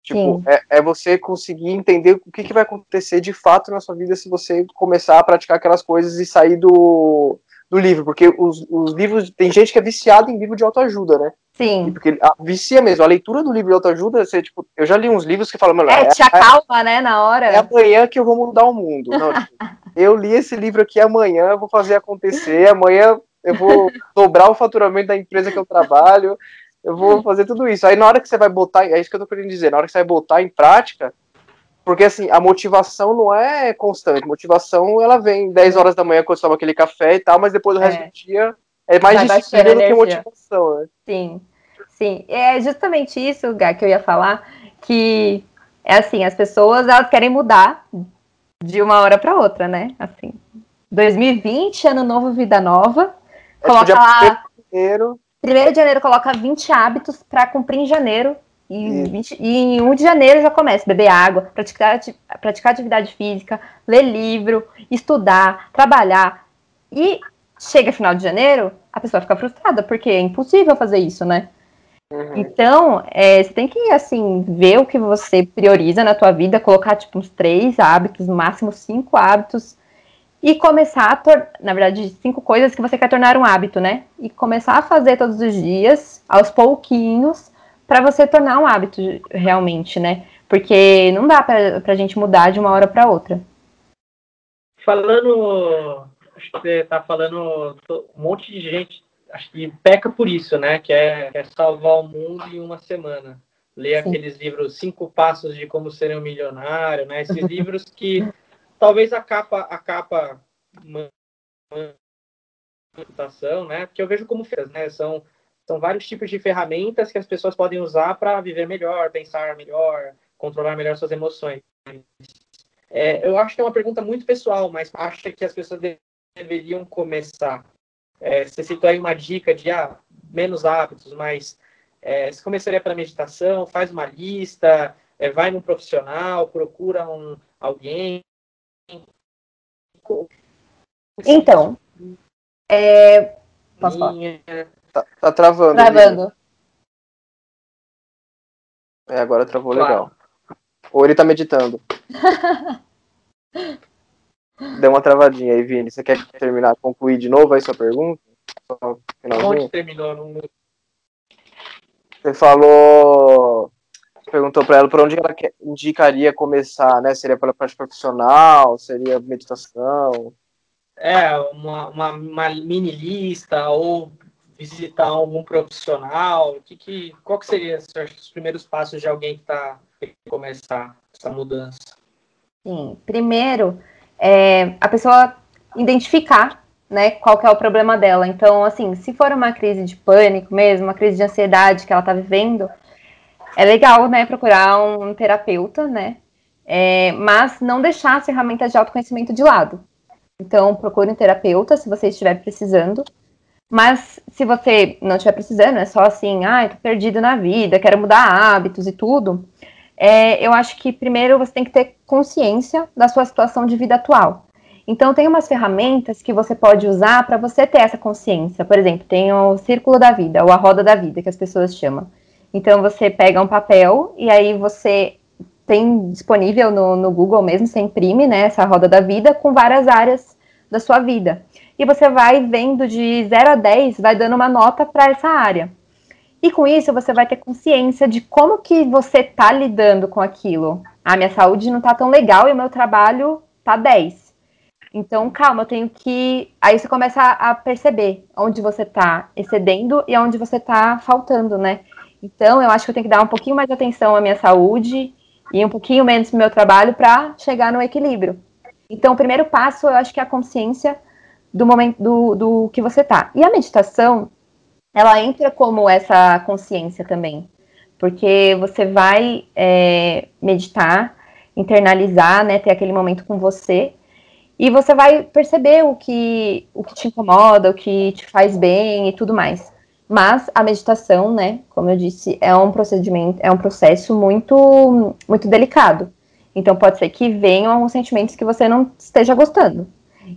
Tipo, é, é, você conseguir entender o que, que vai acontecer de fato na sua vida se você começar a praticar aquelas coisas e sair do, do livro, porque os, os livros. Tem gente que é viciada em livro de autoajuda, né? Sim. Porque a, vicia mesmo. A leitura do livro de autoajuda, você, tipo, eu já li uns livros que falam, mano, é, é, te acalma, é, né, na hora. É amanhã que eu vou mudar o mundo. Não, tipo, *laughs* eu li esse livro aqui amanhã, eu vou fazer acontecer, amanhã eu vou dobrar o faturamento da empresa que eu trabalho, eu vou fazer tudo isso. Aí na hora que você vai botar, é isso que eu tô querendo dizer, na hora que você vai botar em prática, porque assim, a motivação não é constante, motivação ela vem 10 horas da manhã quando você toma aquele café e tal, mas depois do resto é. do dia é mais disciplina do que motivação, né? Sim, sim. É justamente isso, Gá, que eu ia falar, que é assim, as pessoas elas querem mudar de uma hora para outra, né? Assim, 2020, ano novo, vida nova. Coloca lá. Primeiro. primeiro de janeiro coloca 20 hábitos para cumprir em janeiro. E, 20, e, em 1 de janeiro já começa beber água, praticar, praticar atividade física, ler livro, estudar, trabalhar. E chega final de janeiro, a pessoa fica frustrada, porque é impossível fazer isso, né? Uhum. Então, é, você tem que, assim, ver o que você prioriza na tua vida, colocar, tipo, uns três hábitos, no máximo cinco hábitos, e começar a tornar, na verdade, cinco coisas que você quer tornar um hábito, né? E começar a fazer todos os dias, aos pouquinhos, para você tornar um hábito realmente, né? Porque não dá pra, pra gente mudar de uma hora para outra. Falando, acho que você tá falando um monte de gente acho que peca por isso, né? Que é, é salvar o mundo em uma semana. Ler Sim. aqueles livros Cinco Passos de Como Ser um Milionário, né? Esses *laughs* livros que talvez a capa, a capa reputação, né? Porque eu vejo como né? São, são vários tipos de ferramentas que as pessoas podem usar para viver melhor, pensar melhor, controlar melhor suas emoções. É, eu acho que é uma pergunta muito pessoal, mas acho que as pessoas deveriam começar é, você citou aí uma dica de ah, menos hábitos, mas é, você começaria pela meditação, faz uma lista, é, vai num profissional, procura um, alguém. Então, é... posso falar? Tá, tá travando. Travando. É, agora travou claro. legal. Ou ele tá meditando. *laughs* Deu uma travadinha aí, Vini. Você quer terminar, concluir de novo aí sua pergunta? Onde terminou? Não... Você falou. Perguntou para ela por onde ela indicaria começar, né? Seria pela parte profissional? Seria meditação? É, uma, uma, uma mini lista ou visitar algum profissional? Que, que, qual que seria os primeiros passos de alguém que está começar essa mudança? Sim, primeiro é, a pessoa identificar né, qual que é o problema dela. Então, assim, se for uma crise de pânico mesmo, uma crise de ansiedade que ela está vivendo, é legal, né, procurar um terapeuta, né, é, mas não deixar as ferramentas de autoconhecimento de lado. Então, procure um terapeuta se você estiver precisando. Mas se você não estiver precisando, é só assim, ah, tô perdido na vida, quero mudar hábitos e tudo, é, eu acho que primeiro você tem que ter consciência da sua situação de vida atual. Então, tem umas ferramentas que você pode usar para você ter essa consciência. Por exemplo, tem o círculo da vida, ou a roda da vida, que as pessoas chamam. Então, você pega um papel e aí você tem disponível no, no Google mesmo, você imprime né, essa roda da vida com várias áreas da sua vida. E você vai vendo de 0 a 10, vai dando uma nota para essa área. E com isso você vai ter consciência de como que você tá lidando com aquilo. A ah, minha saúde não tá tão legal e o meu trabalho tá 10. Então, calma, eu tenho que. Aí você começa a perceber onde você tá excedendo e onde você tá faltando, né? Então, eu acho que eu tenho que dar um pouquinho mais de atenção à minha saúde e um pouquinho menos pro meu trabalho para chegar no equilíbrio. Então, o primeiro passo, eu acho que é a consciência do momento do, do que você tá. E a meditação, ela entra como essa consciência também, porque você vai é, meditar, internalizar, né, ter aquele momento com você, e você vai perceber o que, o que te incomoda, o que te faz bem e tudo mais. Mas a meditação, né, como eu disse, é um procedimento, é um processo muito, muito delicado. Então pode ser que venham alguns sentimentos que você não esteja gostando.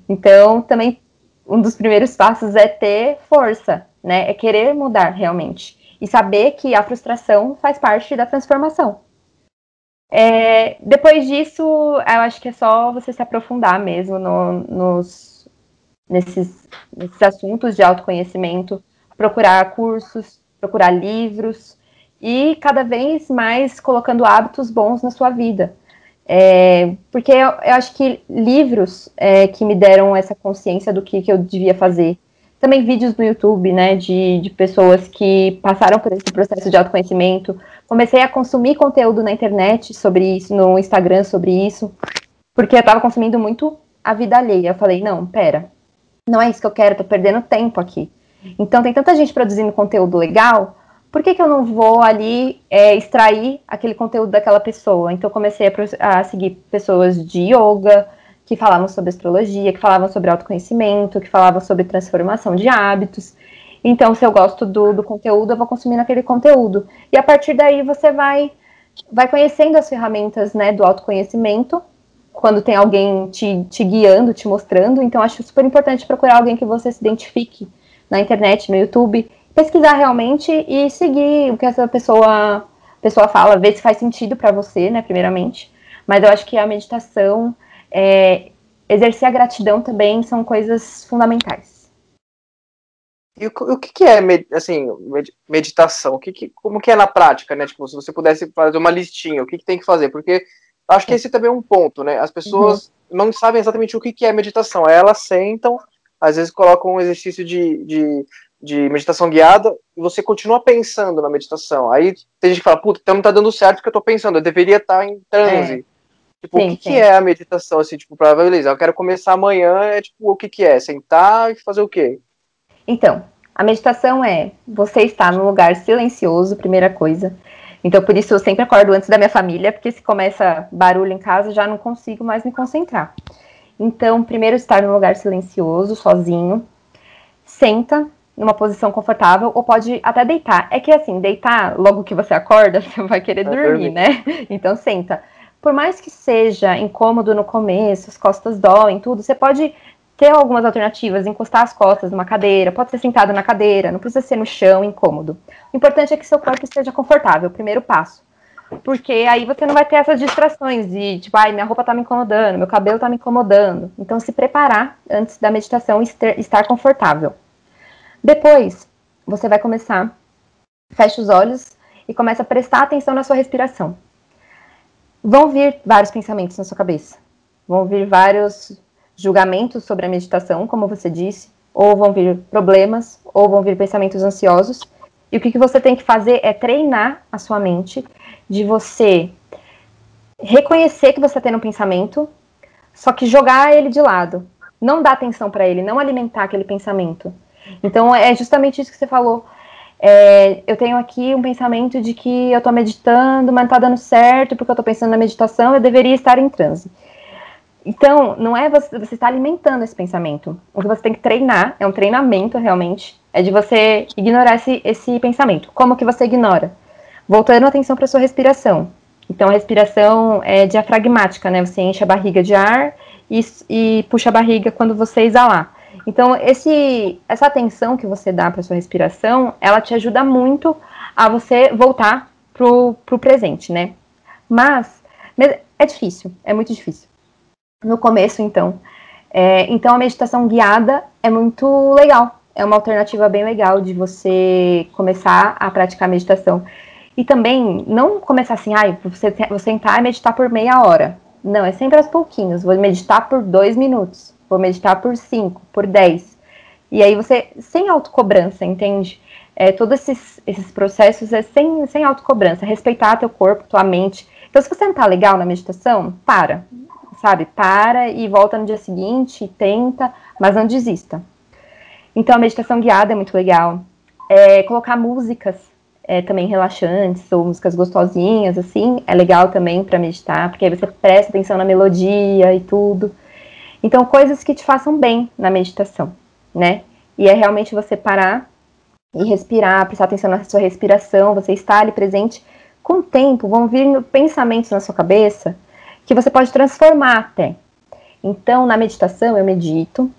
Então também um dos primeiros passos é ter força, né? É querer mudar realmente. E saber que a frustração faz parte da transformação. É, depois disso, eu acho que é só você se aprofundar mesmo no, nos, nesses, nesses assuntos de autoconhecimento, procurar cursos, procurar livros e cada vez mais colocando hábitos bons na sua vida. É, porque eu, eu, acho que livros é, que me deram essa consciência do que, que eu devia fazer também vídeos no YouTube, né, de, de pessoas que passaram por esse processo de autoconhecimento. Comecei a consumir conteúdo na internet sobre isso, no Instagram sobre isso, porque eu estava consumindo muito a vida alheia. Eu falei, não, pera, não é isso que eu quero, tô perdendo tempo aqui. Então tem tanta gente produzindo conteúdo legal, por que, que eu não vou ali é, extrair aquele conteúdo daquela pessoa? Então comecei a, a, seguir pessoas de yoga, que falavam sobre astrologia, que falavam sobre autoconhecimento, que falavam sobre transformação de hábitos. Então, se eu gosto do, do conteúdo, eu vou consumindo aquele conteúdo. E a partir daí você vai, vai conhecendo as ferramentas né, do autoconhecimento quando tem alguém te, te guiando, te mostrando. Então, acho super importante procurar alguém que você se identifique na internet, no YouTube, pesquisar realmente e seguir o que essa pessoa, pessoa fala, ver se faz sentido para você, né, primeiramente. Mas eu acho que a meditação, é, exercer a gratidão também são coisas fundamentais. E o, o que, que, é, assim, meditação? O que, que, como que é na prática, né? Tipo, se você pudesse fazer uma listinha, o que, que tem que fazer? Porque Acho que esse também é um ponto, né? As pessoas uhum. não sabem exatamente o que, que é meditação. elas sentam, às vezes colocam um exercício de, de, de meditação guiada e você continua pensando na meditação. Aí tem gente que fala, puta, então não tá dando certo que eu tô pensando, eu deveria estar tá em transe. É. Tipo, sim, o que, que, é a meditação, assim, tipo, pra beleza, eu quero começar amanhã, é tipo, o que que é? Sentar e fazer o quê? Então, a meditação é você estar num lugar silencioso, primeira coisa. Então, por isso, eu sempre acordo antes da minha família, porque se começa barulho em casa, já não consigo mais me concentrar. Então, primeiro, estar num lugar silencioso, sozinho. Senta numa posição confortável, ou pode até deitar. É que, assim, deitar, logo que você acorda, *laughs* você vai querer vai dormir, dormir, né? Então, senta. Por mais que seja incômodo no começo, as costas doem, tudo, você pode ter algumas alternativas, encostar as costas numa cadeira, pode ser sentado na cadeira, não precisa ser no chão, incômodo. O importante é que seu corpo esteja confortável, primeiro passo. Porque aí você não vai ter essas distrações de, tipo, ai, minha roupa tá me incomodando, meu cabelo tá me incomodando. Então, se preparar antes da meditação e estar confortável. Depois, você vai começar, fecha os olhos e começa a prestar atenção na sua respiração. Vão vir vários pensamentos na sua cabeça. Vão vir vários julgamentos sobre a meditação, como você disse, ou vão vir problemas, ou vão vir pensamentos ansiosos. E o que, que você tem que fazer é treinar a sua mente de você reconhecer que você está tendo um pensamento, só que jogar ele de lado. Não dar atenção para ele, não alimentar aquele pensamento. Então é justamente isso que você falou. É, eu tenho aqui um pensamento de que eu estou meditando, mas não está dando certo porque eu estou pensando na meditação, eu deveria estar em transe. Então, não é você, você está alimentando esse pensamento. O que você tem que treinar, é um treinamento realmente, é de você ignorar esse, esse pensamento. Como que você ignora? Voltando a atenção para sua respiração. Então, a respiração é diafragmática, né? Você enche a barriga de ar e, e puxa a barriga quando você exalar. Então, esse, essa atenção que você dá para sua respiração, ela te ajuda muito a você voltar pro, pro presente, né? Mas é difícil, é muito difícil no começo, então. É, então, a meditação guiada é muito legal. É uma alternativa bem legal de você começar a praticar meditação. E também, não começar assim, ah, você, vou sentar e meditar por meia hora. Não, é sempre aos pouquinhos. Vou meditar por dois minutos. Vou meditar por cinco, por dez. E aí você, sem autocobrança, entende? É, todos esses, esses processos é sem, sem autocobrança. Respeitar teu corpo, tua mente. Então, se você não tá legal na meditação, para sabe? Para e volta no dia seguinte, tenta, mas não desista. Então a meditação guiada é muito legal. É, colocar músicas é, também relaxantes ou músicas gostosinhas, assim, é legal também para meditar, porque aí você presta atenção na melodia e tudo. Então, coisas que te façam bem na meditação, né? E é realmente você parar e respirar, prestar atenção na sua respiração, você estar ali presente. Com o tempo, vão vir pensamentos na sua cabeça que você pode transformar até. Então, na meditação, eu medito,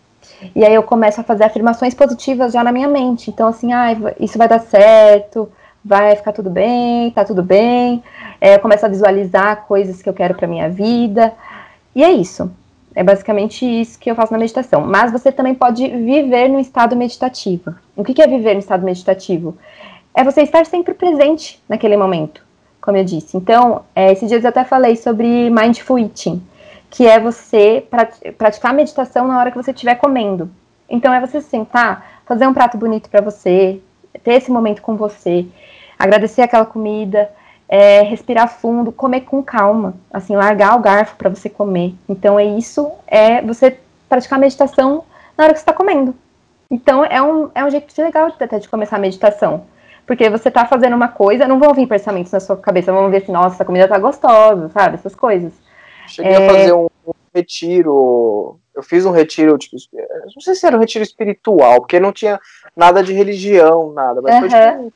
e aí eu começo a fazer afirmações positivas já na minha mente. Então, assim, ah, isso vai dar certo, vai ficar tudo bem, tá tudo bem. É, eu começo a visualizar coisas que eu quero para minha vida. E é isso. É basicamente isso que eu faço na meditação. Mas você também pode viver no estado meditativo. O que é viver no estado meditativo? É você estar sempre presente naquele momento como eu disse. Então, é, esses dias eu até falei sobre mindful eating, que é você praticar meditação na hora que você estiver comendo. Então, é você sentar, fazer um prato bonito para você, ter esse momento com você, agradecer aquela comida, é, respirar fundo, comer com calma, assim, largar o garfo para você comer. Então é isso, é você praticar meditação na hora que você está comendo. Então é um, é um jeito legal até de começar a meditação. Porque você está fazendo uma coisa, não vão vir pensamentos na sua cabeça, vão ver assim, nossa, essa comida tá gostosa, sabe? Essas coisas. Cheguei é... a fazer um, um retiro. Eu fiz um retiro, tipo, não sei se era um retiro espiritual, porque não tinha nada de religião, nada, mas uhum. foi tipo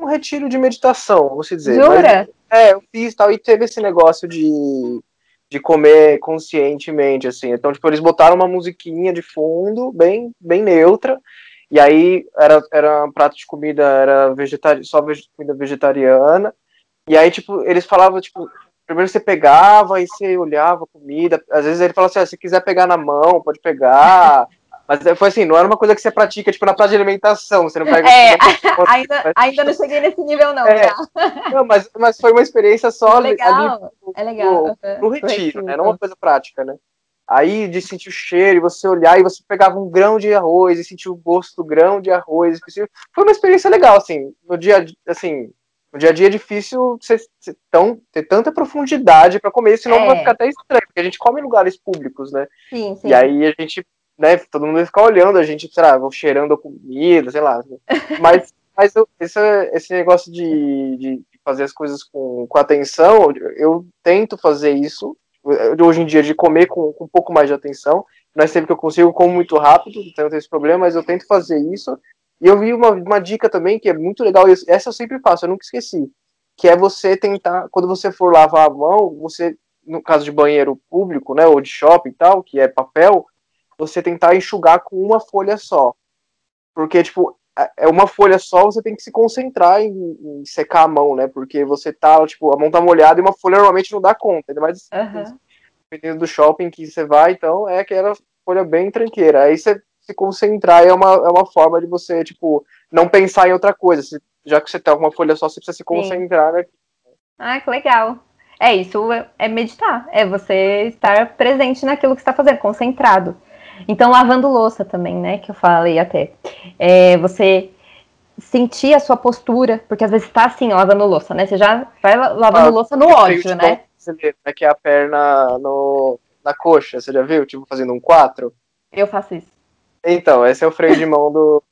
um retiro de meditação, vamos dizer. Jura? Mas, é, eu fiz tal, e teve esse negócio de, de comer conscientemente, assim. Então, tipo, eles botaram uma musiquinha de fundo, bem, bem neutra, e aí era, era um prato de comida, era vegetari só comida vegetariana, e aí, tipo, eles falavam, tipo, primeiro você pegava e você olhava a comida, às vezes ele falava assim, ah, se quiser pegar na mão, pode pegar, mas foi assim, não era uma coisa que você pratica, tipo, na praça de alimentação. Você não pega. É, *laughs* ainda, mas... ainda não cheguei nesse nível, não. É, não mas, mas foi uma experiência só é legal, ali no, é legal. No, no retiro, né? Não uma coisa prática, né? Aí de sentir o cheiro, e você olhar e você pegava um grão de arroz e sentir o gosto do grão de arroz. Foi uma experiência legal, assim. No dia, assim, no dia a dia é difícil ser, ser tão, ter tanta profundidade para comer, senão é. vai ficar até estranho, porque a gente come em lugares públicos, né? Sim, sim. E aí a gente né, todo mundo vai ficar olhando a gente, sei lá, vou cheirando a comida, sei lá. *laughs* Mas, mas eu, esse, esse negócio de, de fazer as coisas com, com atenção, eu tento fazer isso, hoje em dia, de comer com, com um pouco mais de atenção. Não é sempre que eu consigo, como muito rápido, então eu tenho esse problema, mas eu tento fazer isso. E eu vi uma, uma dica também que é muito legal, e essa eu sempre faço, eu nunca esqueci, que é você tentar, quando você for lavar a mão, você, no caso de banheiro público, né, ou de shopping e tal, que é papel, você tentar enxugar com uma folha só. Porque, tipo, é, é uma folha só, você tem que se concentrar em, em, secar a mão, né? Porque você tá, tipo, a mão tá molhada e uma folha normalmente não dá conta. Ainda mais uhum. dependendo do shopping que você vai, então é aquela folha bem tranqueira. Aí você se concentrar é uma, é uma forma de você, tipo, não pensar em outra coisa. já que você tem uma folha só, você precisa se concentrar, né? Ah, que legal. É isso, é meditar. É você estar presente naquilo que está fazendo, concentrado. Então, lavando louça também, né? Que eu falei até. É, você sentir a sua postura, porque às vezes tá assim, ó, lavando louça, né? Você já vai lavando ah, louça no ódio, né? Você vê, né, que é a perna no, na coxa, você já viu? Tipo, fazendo um 4? Eu faço isso. Então, esse é o freio de mão do,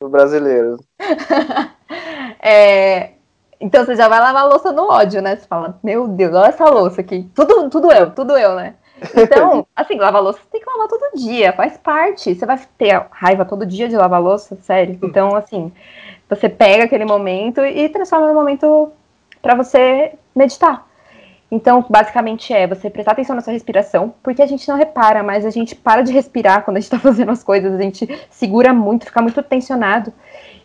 do brasileiro. *laughs* é, então você já vai lavar a louça no ódio, né? Você fala, meu Deus, olha essa louça aqui. Tudo, tudo eu, tudo eu, né? Então, *laughs* assim, lavar louça você tem que lavar todo dia, faz parte. Você vai ter raiva todo dia de lavar louça, sério. Hum. Então, assim, você pega aquele momento e transforma no momento para você meditar. Então, basicamente é você prestar atenção na sua respiração, porque a gente não repara, mas a gente para de respirar quando a gente tá *laughs* fazendo as coisas, a gente segura muito, fica muito tensionado.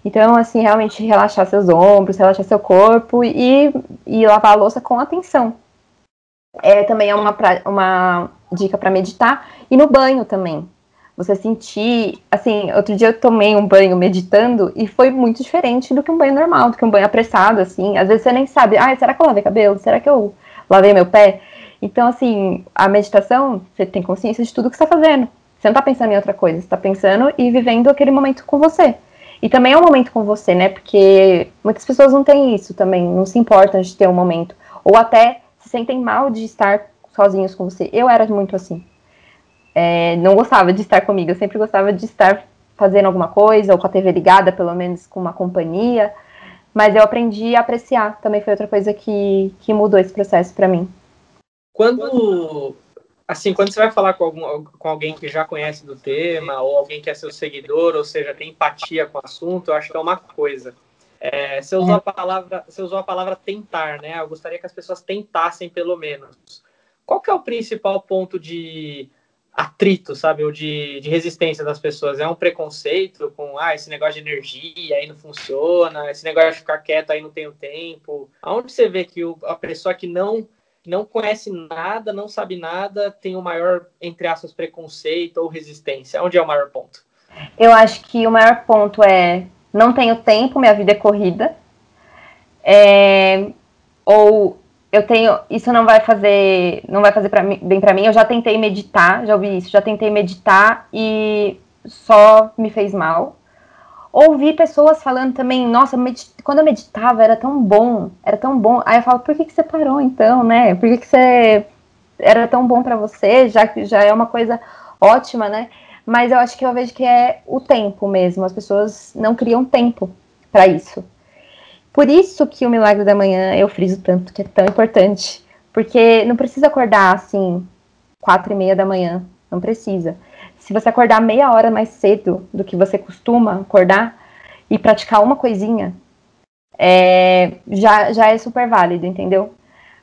Então, assim, realmente relaxar seus ombros, relaxar seu corpo e, e lavar a louça com atenção é, também é uma, pra, uma dica para meditar. E no banho também. Você sentir. Assim, outro dia eu tomei um banho meditando e foi muito diferente do que um banho normal, do que um banho apressado, assim. Às vezes você nem sabe, ah, será que eu lavei cabelo? Será que eu lavei meu pé? Então, assim, a meditação, você tem consciência de tudo que você está fazendo. Você não está pensando em outra coisa, você está pensando e vivendo aquele momento com você. E também é um momento com você, né? Porque muitas pessoas não têm isso também, não se importam de ter um momento. Ou até sentem mal de estar sozinhos com você. Eu era muito assim. É, não gostava de estar comigo, eu sempre gostava de estar fazendo alguma coisa, ou com a TV ligada, pelo menos com uma companhia. Mas eu aprendi a apreciar. Também foi outra coisa que, que mudou esse processo para mim. Quando assim, quando você vai falar com, algum, com alguém que já conhece do tema, ou alguém que é seu seguidor, ou seja, tem empatia com o assunto, eu acho que é uma coisa. É, você, usou a palavra, você usou a palavra tentar, né? Eu gostaria que as pessoas tentassem, pelo menos. Qual que é o principal ponto de atrito, sabe? Ou de, de resistência das pessoas? É um preconceito com, ah, esse negócio de energia aí não funciona, esse negócio de ficar quieto aí não tem o tempo. Aonde você vê que o, a pessoa que não não conhece nada, não sabe nada, tem o maior, entre aspas, preconceito ou resistência? Onde é o maior ponto? Eu acho que o maior ponto é não tenho tempo, minha vida é corrida. É, ou eu tenho, isso não vai fazer, não vai fazer pra mim, bem para mim. Eu já tentei meditar, já ouvi isso, já tentei meditar e só me fez mal. Ouvir pessoas falando também, nossa, quando eu meditava era tão bom, era tão bom. Aí eu falo, por que, que você parou então, né? Por que, que você era tão bom para você, já que já é uma coisa ótima, né? Mas eu acho que eu vejo que é o tempo mesmo. As pessoas não criam tempo para isso. Por isso que o milagre da manhã eu friso tanto, que é tão importante. Porque não precisa acordar assim, quatro e meia da manhã. Não precisa. Se você acordar meia hora mais cedo do que você costuma acordar e praticar uma coisinha, é, já, já é super válido, entendeu?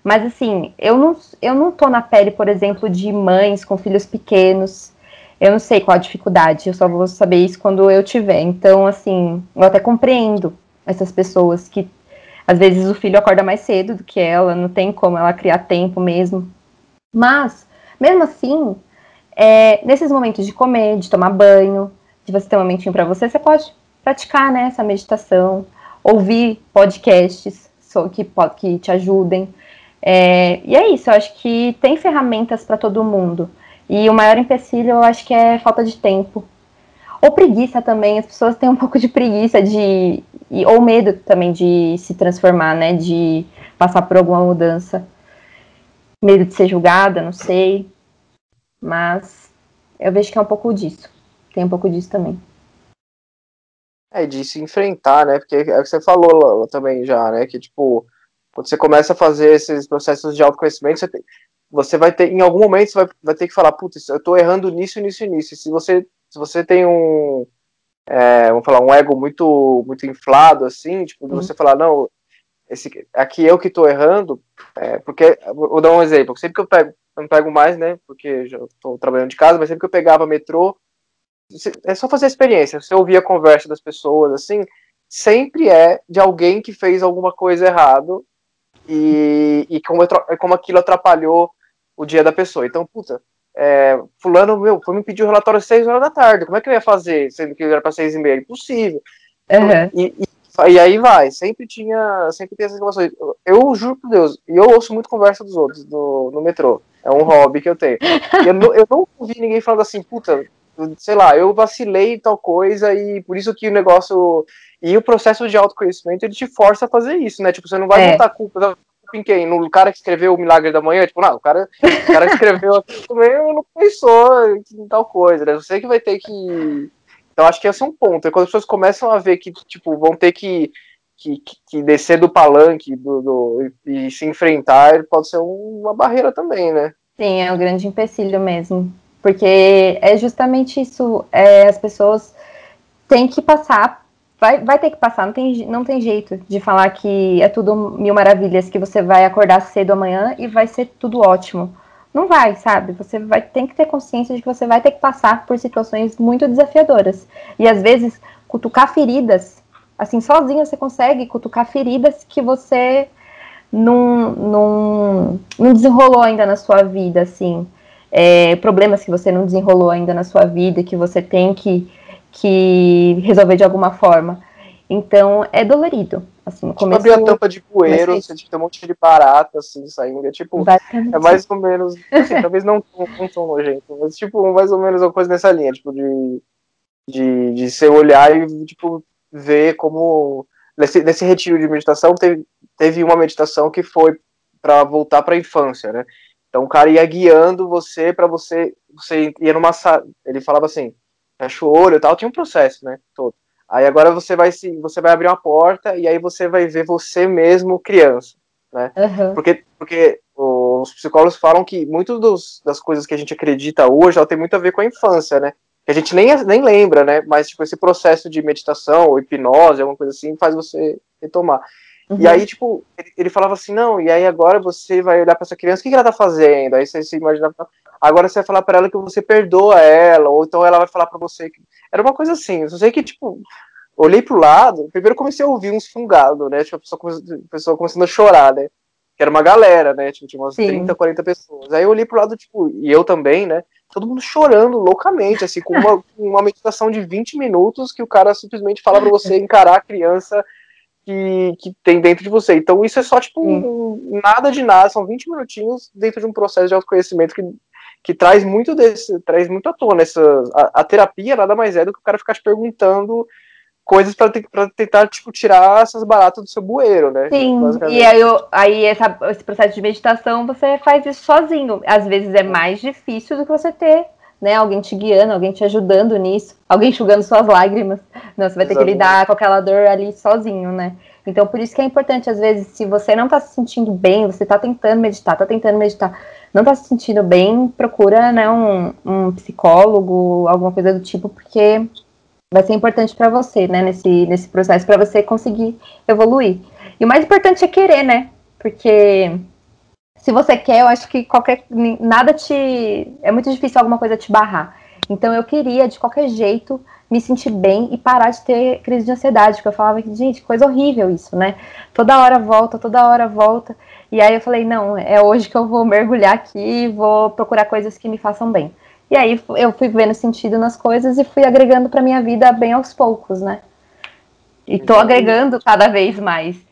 Mas assim, eu não, eu não tô na pele, por exemplo, de mães com filhos pequenos. Eu não sei qual a dificuldade, eu só vou saber isso quando eu tiver. Então, assim, eu até compreendo essas pessoas que às vezes o filho acorda mais cedo do que ela, não tem como ela criar tempo mesmo. Mas, mesmo assim, é, nesses momentos de comer, de tomar banho, de você ter um momentinho para você, você pode praticar né, essa meditação, ouvir podcasts que, que te ajudem. É, e é isso, eu acho que tem ferramentas para todo mundo. E o maior empecilho eu acho que é falta de tempo. Ou preguiça também, as pessoas têm um pouco de preguiça de. ou medo também de se transformar, né? De passar por alguma mudança. Medo de ser julgada, não sei. Mas eu vejo que é um pouco disso. Tem um pouco disso também. É, de se enfrentar, né? Porque é o que você falou também já, né? Que tipo quando você começa a fazer esses processos de autoconhecimento, você, tem, você vai ter, em algum momento, você vai, vai ter que falar, putz, eu estou errando nisso, nisso e nisso. E se você, se você tem um, é, vamos falar, um ego muito, muito inflado, assim, tipo, uhum. você falar, não, esse, aqui eu que estou errando, é, porque, vou dar um exemplo, sempre que eu pego, eu não pego mais, né, porque já estou trabalhando de casa, mas sempre que eu pegava metrô, é só fazer a experiência, você ouvir a conversa das pessoas, assim, sempre é de alguém que fez alguma coisa errado e, e como, como aquilo atrapalhou o dia da pessoa. Então, puta, é, fulano, meu, foi me pedir o relatório às 6 horas da tarde, como é que eu ia fazer, sendo que era para 6 e meia? Impossível. Uhum. E, e, e, aí vai, sempre tinha, sempre tem essas informações. Eu, eu juro por Deus, e eu ouço muito conversa dos outros no, no metrô, é um hobby que eu tenho. eu, não, eu não ouvi ninguém falando assim, puta, sei lá, eu vacilei tal coisa e por isso que o negócio e o processo de autoconhecimento, ele te força a fazer isso, né? Tipo, você não vai é. botar a culpa em quem? No cara que escreveu o Milagre da Manhã? Tipo, não, o cara, o cara que escreveu aqui também não pensou em tal coisa, né? Você que vai ter que... Então, acho que esse é um ponto. É quando as pessoas começam a ver que, tipo, vão ter que, que, que descer do palanque do, do, e se enfrentar, pode ser uma barreira também, né? Sim, é um grande empecilho mesmo. Porque é justamente isso. É, as pessoas têm que passar vai, vai ter que passar, não tem, não tem jeito de falar que é tudo mil maravilhas, que você vai acordar cedo amanhã e vai ser tudo ótimo. Não vai, sabe? Você vai tem que ter consciência de que você vai ter que passar por situações muito desafiadoras. E às vezes, cutucar feridas, assim, sozinho você consegue cutucar feridas que você não, não, não desenrolou ainda na sua vida, assim. É, problemas que você não desenrolou ainda na sua vida, que você tem que que resolver de alguma forma. Então é dolorido. Assim, tipo, abrir a tampa de poeiro, você tem um monte de barata assim saindo. É tipo, é mais ou menos. Assim, talvez não, não tão nojento, mas tipo, mais ou menos uma coisa nessa linha, tipo, de, de, de você olhar e tipo, ver como. Nesse, nesse retiro de meditação, teve, teve uma meditação que foi para voltar para a infância, né? Então o cara ia guiando você para você. Você ia numa sala. Ele falava assim: fecha o olho e tal, tinha um processo, né, todo. Aí agora você vai se, você vai abrir uma porta e aí você vai ver você mesmo criança, né? Uhum. Porque, porque os psicólogos falam que muitas das coisas que a gente acredita hoje, ela tem muito a ver com a infância, né? Que a gente nem, nem lembra, né? Mas tipo esse processo de meditação ou hipnose, alguma coisa assim, faz você retomar. Uhum. E aí, tipo, ele, ele, falava assim, não, e aí agora você vai olhar para essa criança, o que, que ela tá fazendo? Aí você imagina, agora você vai falar para ela que você perdoa ela, ou então ela vai falar para você que. Era uma coisa assim, eu sei que, tipo, olhei pro lado, primeiro comecei a ouvir uns fungados, né? Tipo, a pessoa, a pessoa começando a chorar, né? Que era uma galera, né? Tipo, tinha umas Sim. 30, 40 pessoas. Aí eu olhei pro lado, tipo, e eu também, né? Todo mundo chorando loucamente, assim, com uma, *laughs* uma meditação de 20 minutos que o cara simplesmente fala para você encarar a criança que, que tem dentro de você. Então isso é só, tipo, um, nada de nada, são 20 minutinhos dentro de um processo de autoconhecimento que que traz muito desse, traz muito à tona essa a, a, terapia nada mais é do que o cara ficar te perguntando coisas para tentar, tipo, tirar essas baratas do seu bueiro, né? Sim, e aí, eu, aí essa, esse processo de meditação, você faz isso sozinho. Às vezes é mais difícil do que você ter né, alguém te guiando, alguém te ajudando nisso, alguém enxugando suas lágrimas. Não, você vai ter que lidar com aquela dor ali sozinho, né? Então, por isso que é importante, às vezes, se você não está se sentindo bem, você está tentando meditar, está tentando meditar, não está se sentindo bem, procura, né, um, um psicólogo, alguma coisa do tipo, porque vai ser importante para você, né, nesse, nesse processo, para você conseguir evoluir. E o mais importante é querer, né? Porque se você quer, eu acho que qualquer nada te é muito difícil alguma coisa te barrar. Então eu queria de qualquer jeito me sentir bem e parar de ter crise de ansiedade, porque eu falava que gente, coisa horrível isso, né? Toda hora volta, toda hora volta. E aí eu falei, não, é hoje que eu vou mergulhar aqui, vou procurar coisas que me façam bem. E aí eu fui vendo sentido nas coisas e fui agregando para minha vida bem aos poucos, né? E tô agregando cada vez mais.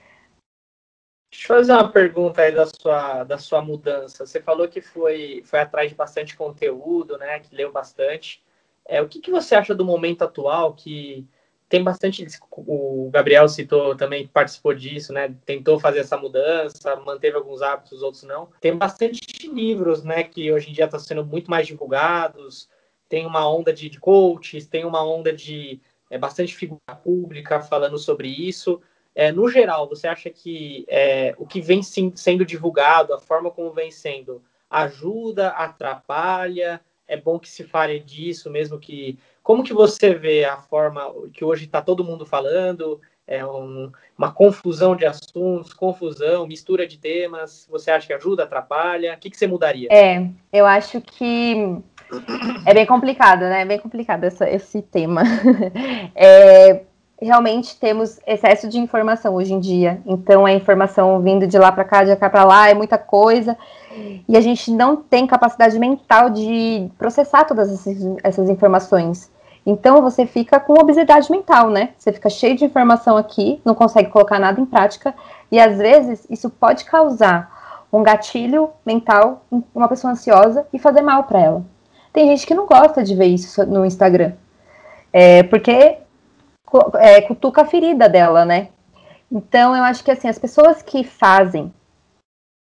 Deixa eu fazer uma pergunta aí da sua, da sua mudança. Você falou que foi, foi atrás de bastante conteúdo, né? Que leu bastante. É, o que, que você acha do momento atual que tem bastante. O Gabriel citou também, participou disso, né? Tentou fazer essa mudança, manteve alguns hábitos, outros não. Tem bastante livros, né? Que hoje em dia estão sendo muito mais divulgados. Tem uma onda de, de coaches, tem uma onda de é, bastante figura pública falando sobre isso. É, no geral, você acha que é, o que vem sim, sendo divulgado, a forma como vem sendo, ajuda, atrapalha? É bom que se fale disso, mesmo que. Como que você vê a forma que hoje está todo mundo falando? É um, uma confusão de assuntos, confusão, mistura de temas. Você acha que ajuda, atrapalha? O que, que você mudaria? É, eu acho que é bem complicado, né? É bem complicado essa, esse tema. *laughs* É, realmente temos excesso de informação hoje em dia. Então, a informação vindo de lá para cá, de cá para lá, é muita coisa. E a gente não tem capacidade mental de processar todas essas, essas informações. Então, você fica com obesidade mental, né? Você fica cheio de informação aqui, não consegue colocar nada em prática. E, às vezes, isso pode causar um gatilho mental em uma pessoa ansiosa e fazer mal para ela. Tem gente que não gosta de ver isso no Instagram. É, porque é, cutuca a ferida dela, né? Então, eu acho que assim, as pessoas que fazem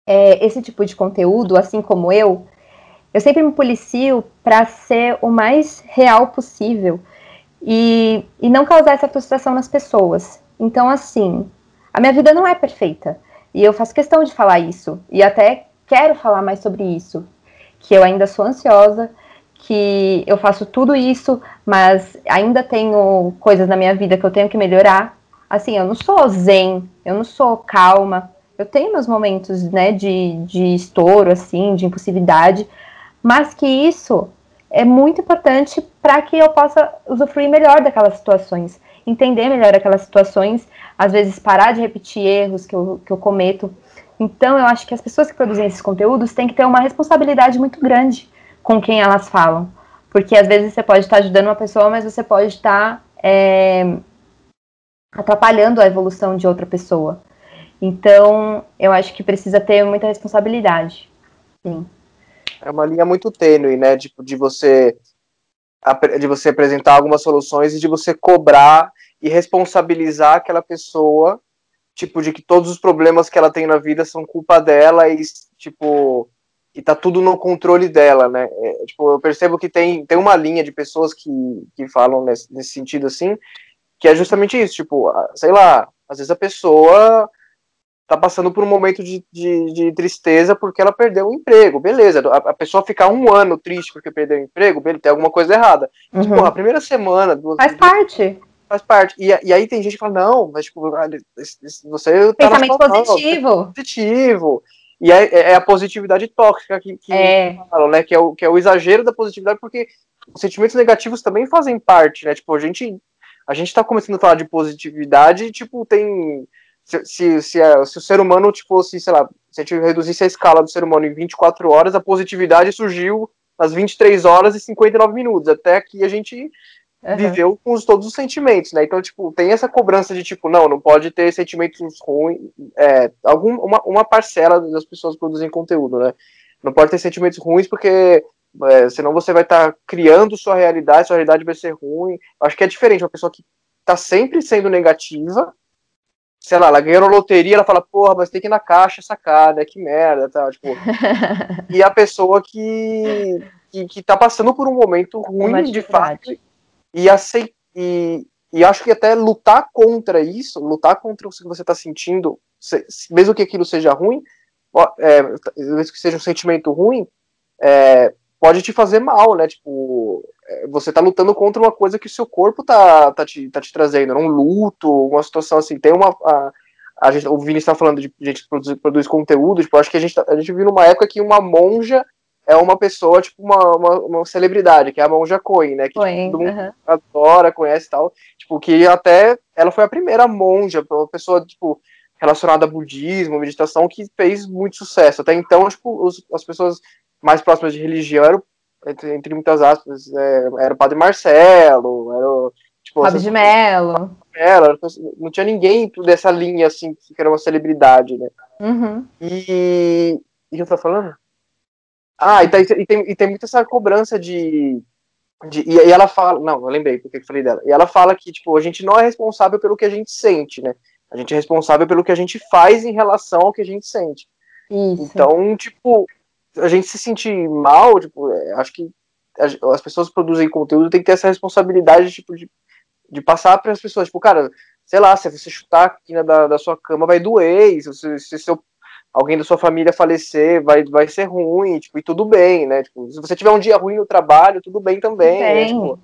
é, esse tipo de conteúdo, assim como eu, eu sempre me policio para ser o mais real possível e, e não causar essa frustração nas pessoas. Então, assim, a minha vida não é perfeita. E eu faço questão de falar isso. E até quero falar mais sobre isso. Que eu ainda sou ansiosa, que eu faço tudo isso, mas ainda tenho coisas na minha vida que eu tenho que melhorar. Assim, eu não sou zen, eu não sou calma. Eu tenho meus momentos, né, de, de estouro, assim, de impulsividade, mas que isso é muito importante para que eu possa usufruir melhor daquelas situações, entender melhor aquelas situações, às vezes parar de repetir erros que eu, que eu cometo. Então, eu acho que as pessoas que produzem esses conteúdos têm que ter uma responsabilidade muito grande com quem elas falam. Porque às vezes você pode estar ajudando uma pessoa, mas você pode estar é, atrapalhando a evolução de outra pessoa. Então, eu acho que precisa ter muita responsabilidade. Sim. É uma linha muito tênue, né? Tipo, de você de você apresentar algumas soluções e de você cobrar e responsabilizar aquela pessoa, tipo, de que todos os problemas que ela tem na vida são culpa dela e, tipo, e tá tudo no controle dela, né? É, tipo, eu percebo que tem, tem uma linha de pessoas que, que falam nesse, nesse sentido assim, que é justamente isso, tipo, sei lá, às vezes a pessoa tá passando por um momento de, de, de tristeza porque ela perdeu o emprego, beleza, a, a, pessoa ficar um ano triste porque perdeu o emprego, beleza, tem alguma coisa errada. Uhum. Tipo, a primeira semana... Duas, Faz parte. Faz parte. E, e aí tem gente que fala, não, mas tipo, você... Tá Pensamento positivo. Positivo. E é, é, é, a positividade tóxica que, que é. falam, né? Que é, o, que é o exagero da positividade, porque os sentimentos negativos também fazem parte, né? Tipo, a gente, a gente tá começando a falar de positividade, tipo, tem. Se, se, se, se o ser humano, tipo, se, sei lá, se a gente reduzisse a escala do ser humano em 24 horas, a positividade surgiu às 23 horas e 59 minutos. Até aqui a gente Uhum. viveu com os, todos os sentimentos, né? Então, tipo, tem essa cobrança de tipo, não, não pode ter sentimentos ruins. É, algum, uma, uma parcela das pessoas produzem conteúdo, né? Não pode ter sentimentos ruins porque é, senão você vai estar tá criando sua realidade, sua realidade vai ser ruim. Acho que é diferente uma pessoa que tá sempre sendo negativa. Sei lá, ela ganhou loteria, ela fala, porra, mas tem que ir na caixa sacar, né? Que merda, tal, tipo. *laughs* e a pessoa que, que, que tá passando por um momento ruim, de fato, e, aceit e, e acho que até lutar contra isso, lutar contra o que você tá sentindo, mesmo que aquilo seja ruim, é, mesmo que seja um sentimento ruim, é, pode te fazer mal, né? Tipo, é, você tá lutando contra uma coisa que o seu corpo tá, tá, te, tá te trazendo, um luto, uma situação assim. Tem uma. A, a gente, o Vini está falando de gente que produz, produz conteúdo, tipo, acho que a gente, tá, a gente viu numa época que uma monja é uma pessoa, tipo, uma, uma, uma celebridade, que é a monja Coen, né? Que Coen, tipo, todo mundo uh -huh. adora, conhece e tal. Tipo, que até ela foi a primeira monja, uma pessoa, tipo, relacionada a budismo, meditação, que fez muito sucesso. Até então, tipo, os, as pessoas mais próximas de religião eram, entre, entre muitas aspas, é, era o Padre Marcelo, era o, tipo, Fábio de Mello. Mello. Não tinha ninguém dessa linha, assim, que era uma celebridade, né? Uhum. E... E eu tô falando? Ah, e, tá, e, tem, e tem muita essa cobrança de... de e, e ela fala... Não, eu lembrei porque eu falei dela. E ela fala que, tipo, a gente não é responsável pelo que a gente sente, né? A gente é responsável pelo que a gente faz em relação ao que a gente sente. Isso. Então, tipo, a gente se sentir mal, tipo, é, acho que as pessoas que produzem conteúdo tem que ter essa responsabilidade, tipo, de, de passar para as pessoas, tipo, cara, sei lá, se você chutar a quina da, da sua cama vai doer, se, se seu, alguém da sua família falecer, vai, vai ser ruim, tipo, e tudo bem, né, tipo, se você tiver um dia ruim no trabalho, tudo bem também, né, tipo,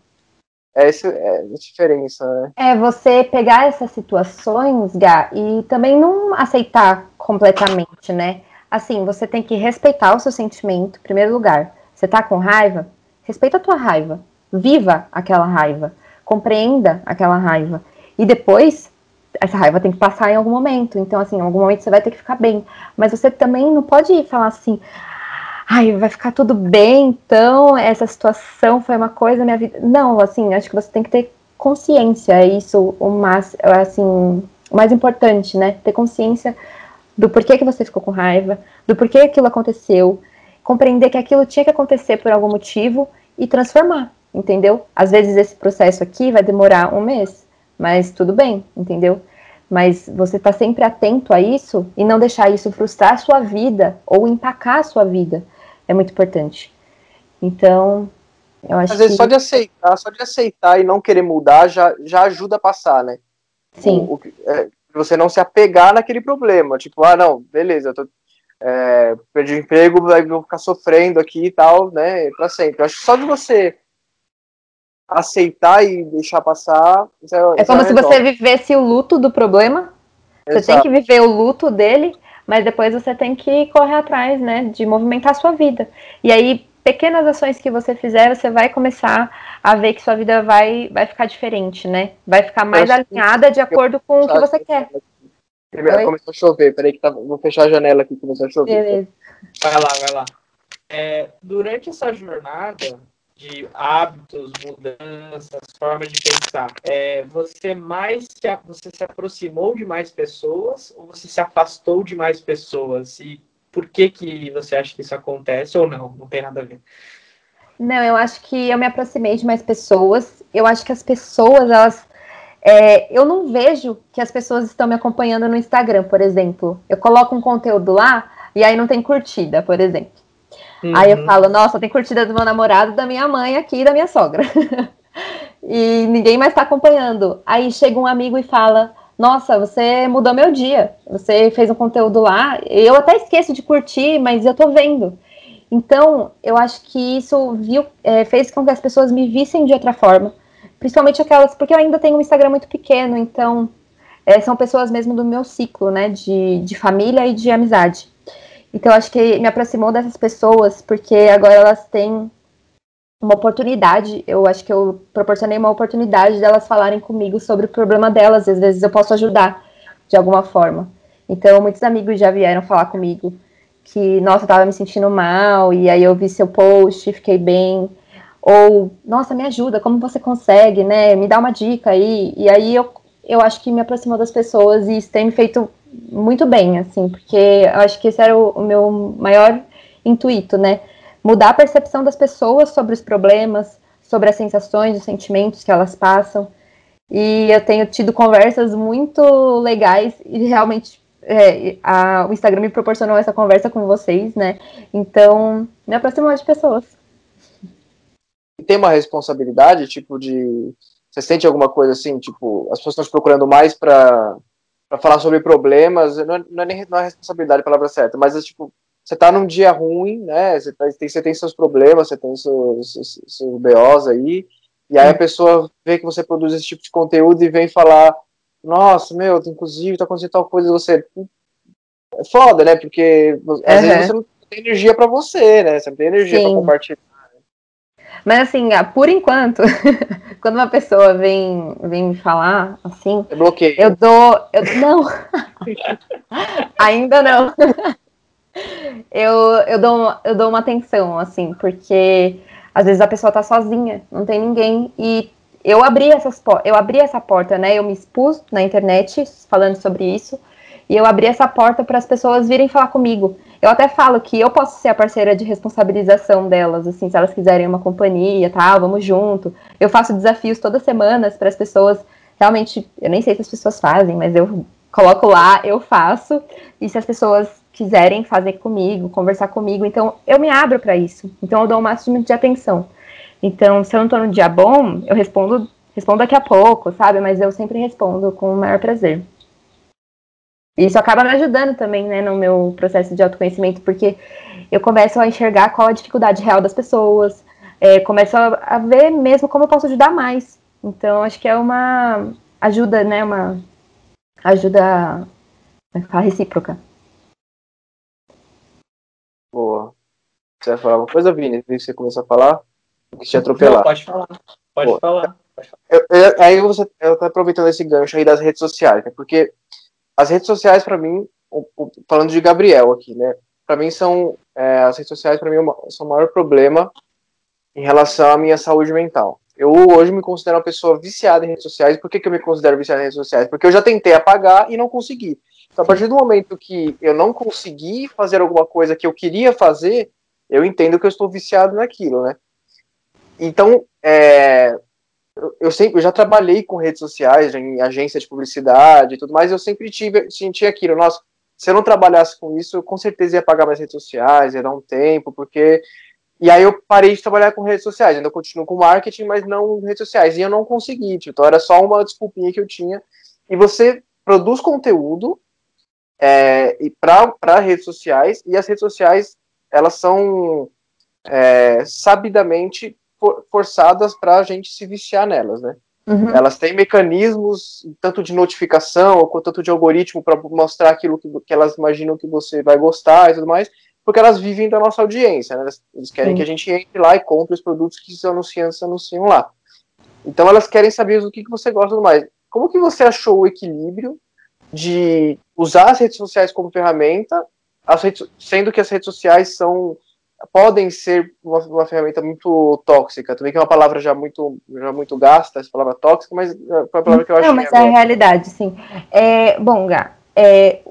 é é essa diferença, né. É você pegar essas situações, Gá, e também não aceitar completamente, né, assim, você tem que respeitar o seu sentimento, em primeiro lugar. Você tá com raiva? Respeita a tua raiva. Viva aquela raiva. Compreenda aquela raiva. E depois, essa raiva tem que passar em algum momento. Então, assim, em algum momento você vai ter que ficar bem. Mas você também não pode falar assim, ai, vai ficar tudo bem, então essa situação foi uma coisa na minha vida. Não, assim, acho que você tem que ter consciência, é isso o mais, assim, o mais importante, né? Ter consciência do porquê que você ficou com raiva, do porquê aquilo aconteceu, compreender que aquilo tinha que acontecer por algum motivo e transformar, entendeu? Às vezes esse processo aqui vai demorar um mês, mas tudo bem, entendeu? Mas você tá sempre atento a isso e não deixar isso frustrar a sua vida ou empacar a sua vida é muito importante. Então, eu acho Às vezes que... só de aceitar, só de aceitar e não querer mudar já, já ajuda a passar, né? Sim. O, o, é, você não se apegar naquele problema. Tipo, ah, não, beleza, eu tô, é, perdi o emprego, vou ficar sofrendo aqui e tal, né, pra sempre. Eu acho que só de você aceitar e deixar passar. é como se você vivesse o luto do problema. Você Exato. tem que viver o luto dele, mas depois você tem que correr atrás, né, de movimentar a sua vida. E aí, pequenas ações que você fizer, você vai começar a ver que sua vida vai, vai ficar diferente, né? Vai ficar mais alinhada de acordo com o que você quer. Primeiro, começou a chover, peraí que tá, vou fechar a janela aqui, começou a chover. Beleza. Vai lá, vai lá. É, durante essa jornada de hábitos, mudanças, formas de pensar, é, você mais se, você se aproximou de mais pessoas ou você se afastou de mais pessoas? E por que que você acha que isso acontece ou não? Não tem nada a ver. Não, eu acho que eu me aproximei de mais pessoas. Eu acho que as pessoas, elas. É, eu não vejo que as pessoas estão me acompanhando no Instagram, por exemplo. Eu coloco um conteúdo lá e aí não tem curtida, por exemplo. Uhum. Aí eu falo, nossa, tem curtida do meu namorado, da minha mãe aqui e da minha sogra. *laughs* e ninguém mais está acompanhando. Aí chega um amigo e fala: Nossa, você mudou meu dia. Você fez um conteúdo lá. Eu até esqueço de curtir, mas eu tô vendo. Então, eu acho que isso viu, é, fez com que as pessoas me vissem de outra forma. Principalmente aquelas, porque eu ainda tenho um Instagram muito pequeno, então é, são pessoas mesmo do meu ciclo, né, de, de família e de amizade. Então, acho que me aproximou dessas pessoas, porque agora elas têm uma oportunidade, eu acho que eu proporcionei uma oportunidade delas falarem comigo sobre o problema delas, às vezes eu posso ajudar de alguma forma. Então, muitos amigos já vieram falar comigo que, nossa, eu tava me sentindo mal, e aí eu vi seu post, fiquei bem. Ou, nossa, me ajuda, como você consegue, né? Me dá uma dica aí. E aí eu, eu acho que me aproximou das pessoas e isso tem me feito muito bem, assim, porque eu acho que esse era o, o meu maior intuito, né? Mudar a percepção das pessoas sobre os problemas, sobre as sensações, os sentimentos que elas passam. E eu tenho tido conversas muito legais e realmente é, a, o Instagram me proporcionou essa conversa com vocês, né? Então, me aproximou de pessoas. Tem uma responsabilidade, tipo, de. Você sente alguma coisa assim, tipo, as pessoas estão te procurando mais para falar sobre problemas, não é, não é nem não é responsabilidade a palavra certa, mas é tipo, você tá num dia ruim, né? Você, tá, tem, você tem seus problemas, você tem seus, seus, seus BOs aí, e aí a pessoa vê que você produz esse tipo de conteúdo e vem falar nossa, meu, inclusive tá acontecendo tal coisa, você. É foda, né? Porque às uhum. vezes você não tem energia para você, né? Você não tem energia para compartilhar. Mas assim, ah, por enquanto, *laughs* quando uma pessoa vem, vem me falar assim, eu bloqueio. Eu dou. Eu, não! *laughs* Ainda não. *laughs* eu, eu, dou, eu dou uma atenção, assim, porque às vezes a pessoa tá sozinha, não tem ninguém, e eu abri essas eu abri essa porta, né? Eu me expus na internet falando sobre isso e eu abri essa porta para as pessoas virem falar comigo. Eu até falo que eu posso ser a parceira de responsabilização delas, assim, se elas quiserem uma companhia, tá? Vamos junto. Eu faço desafios todas semanas para as pessoas. Realmente, eu nem sei se as pessoas fazem, mas eu coloco lá, eu faço. E se as pessoas quiserem fazer comigo, conversar comigo, então eu me abro para isso. Então eu dou o máximo de atenção. Então, se eu não tô no dia bom, eu respondo, respondo daqui a pouco, sabe? Mas eu sempre respondo com o maior prazer. Isso acaba me ajudando também, né, no meu processo de autoconhecimento, porque eu começo a enxergar qual a dificuldade real das pessoas, é, começo a, a, ver mesmo como eu posso ajudar mais. Então, acho que é uma ajuda, né, uma ajuda é recíproca. Boa. Você vai falar uma coisa, Vini? Você começou a falar? quis te atropelar. Não, pode falar. Pode Pô, falar. Pode falar. Eu, eu, aí você eu tô aproveitando esse gancho aí das redes sociais, né? Porque as redes sociais, para mim, falando de Gabriel aqui, né? Para mim são é, as redes sociais para mim são o maior problema em relação à minha saúde mental. Eu hoje me considero uma pessoa viciada em redes sociais. Por que, que eu me considero viciada em redes sociais? Porque eu já tentei apagar e não consegui. Então, a partir do momento que eu não consegui fazer alguma coisa que eu queria fazer, eu entendo que eu estou viciado naquilo, né? Então, é, eu sempre eu já trabalhei com redes sociais, em agência de publicidade e tudo mais, eu sempre tive, senti aquilo, nossa, se eu não trabalhasse com isso, eu com certeza ia pagar mais redes sociais, ia dar um tempo, porque. E aí eu parei de trabalhar com redes sociais, ainda continuo com marketing, mas não redes sociais. E eu não consegui, tipo, então era só uma desculpinha que eu tinha. E você produz conteúdo é, para redes sociais, e as redes sociais, elas são é, sabidamente forçadas para a gente se viciar nelas, né? Uhum. Elas têm mecanismos tanto de notificação quanto tanto de algoritmo para mostrar aquilo que, que, elas imaginam que você vai gostar e tudo mais, porque elas vivem da nossa audiência, né? Eles querem que a gente entre lá e compre os produtos que os anunciantes anunciam lá. Então elas querem saber o que, que você gosta do mais. Como que você achou o equilíbrio de usar as redes sociais como ferramenta, redes, sendo que as redes sociais são podem ser uma, uma, ferramenta muito tóxica, também que é uma palavra já muito, já muito gasta, essa palavra tóxica, mas é uma palavra que eu acho Não, mas é a realidade, sim. É, bom, Gá, é,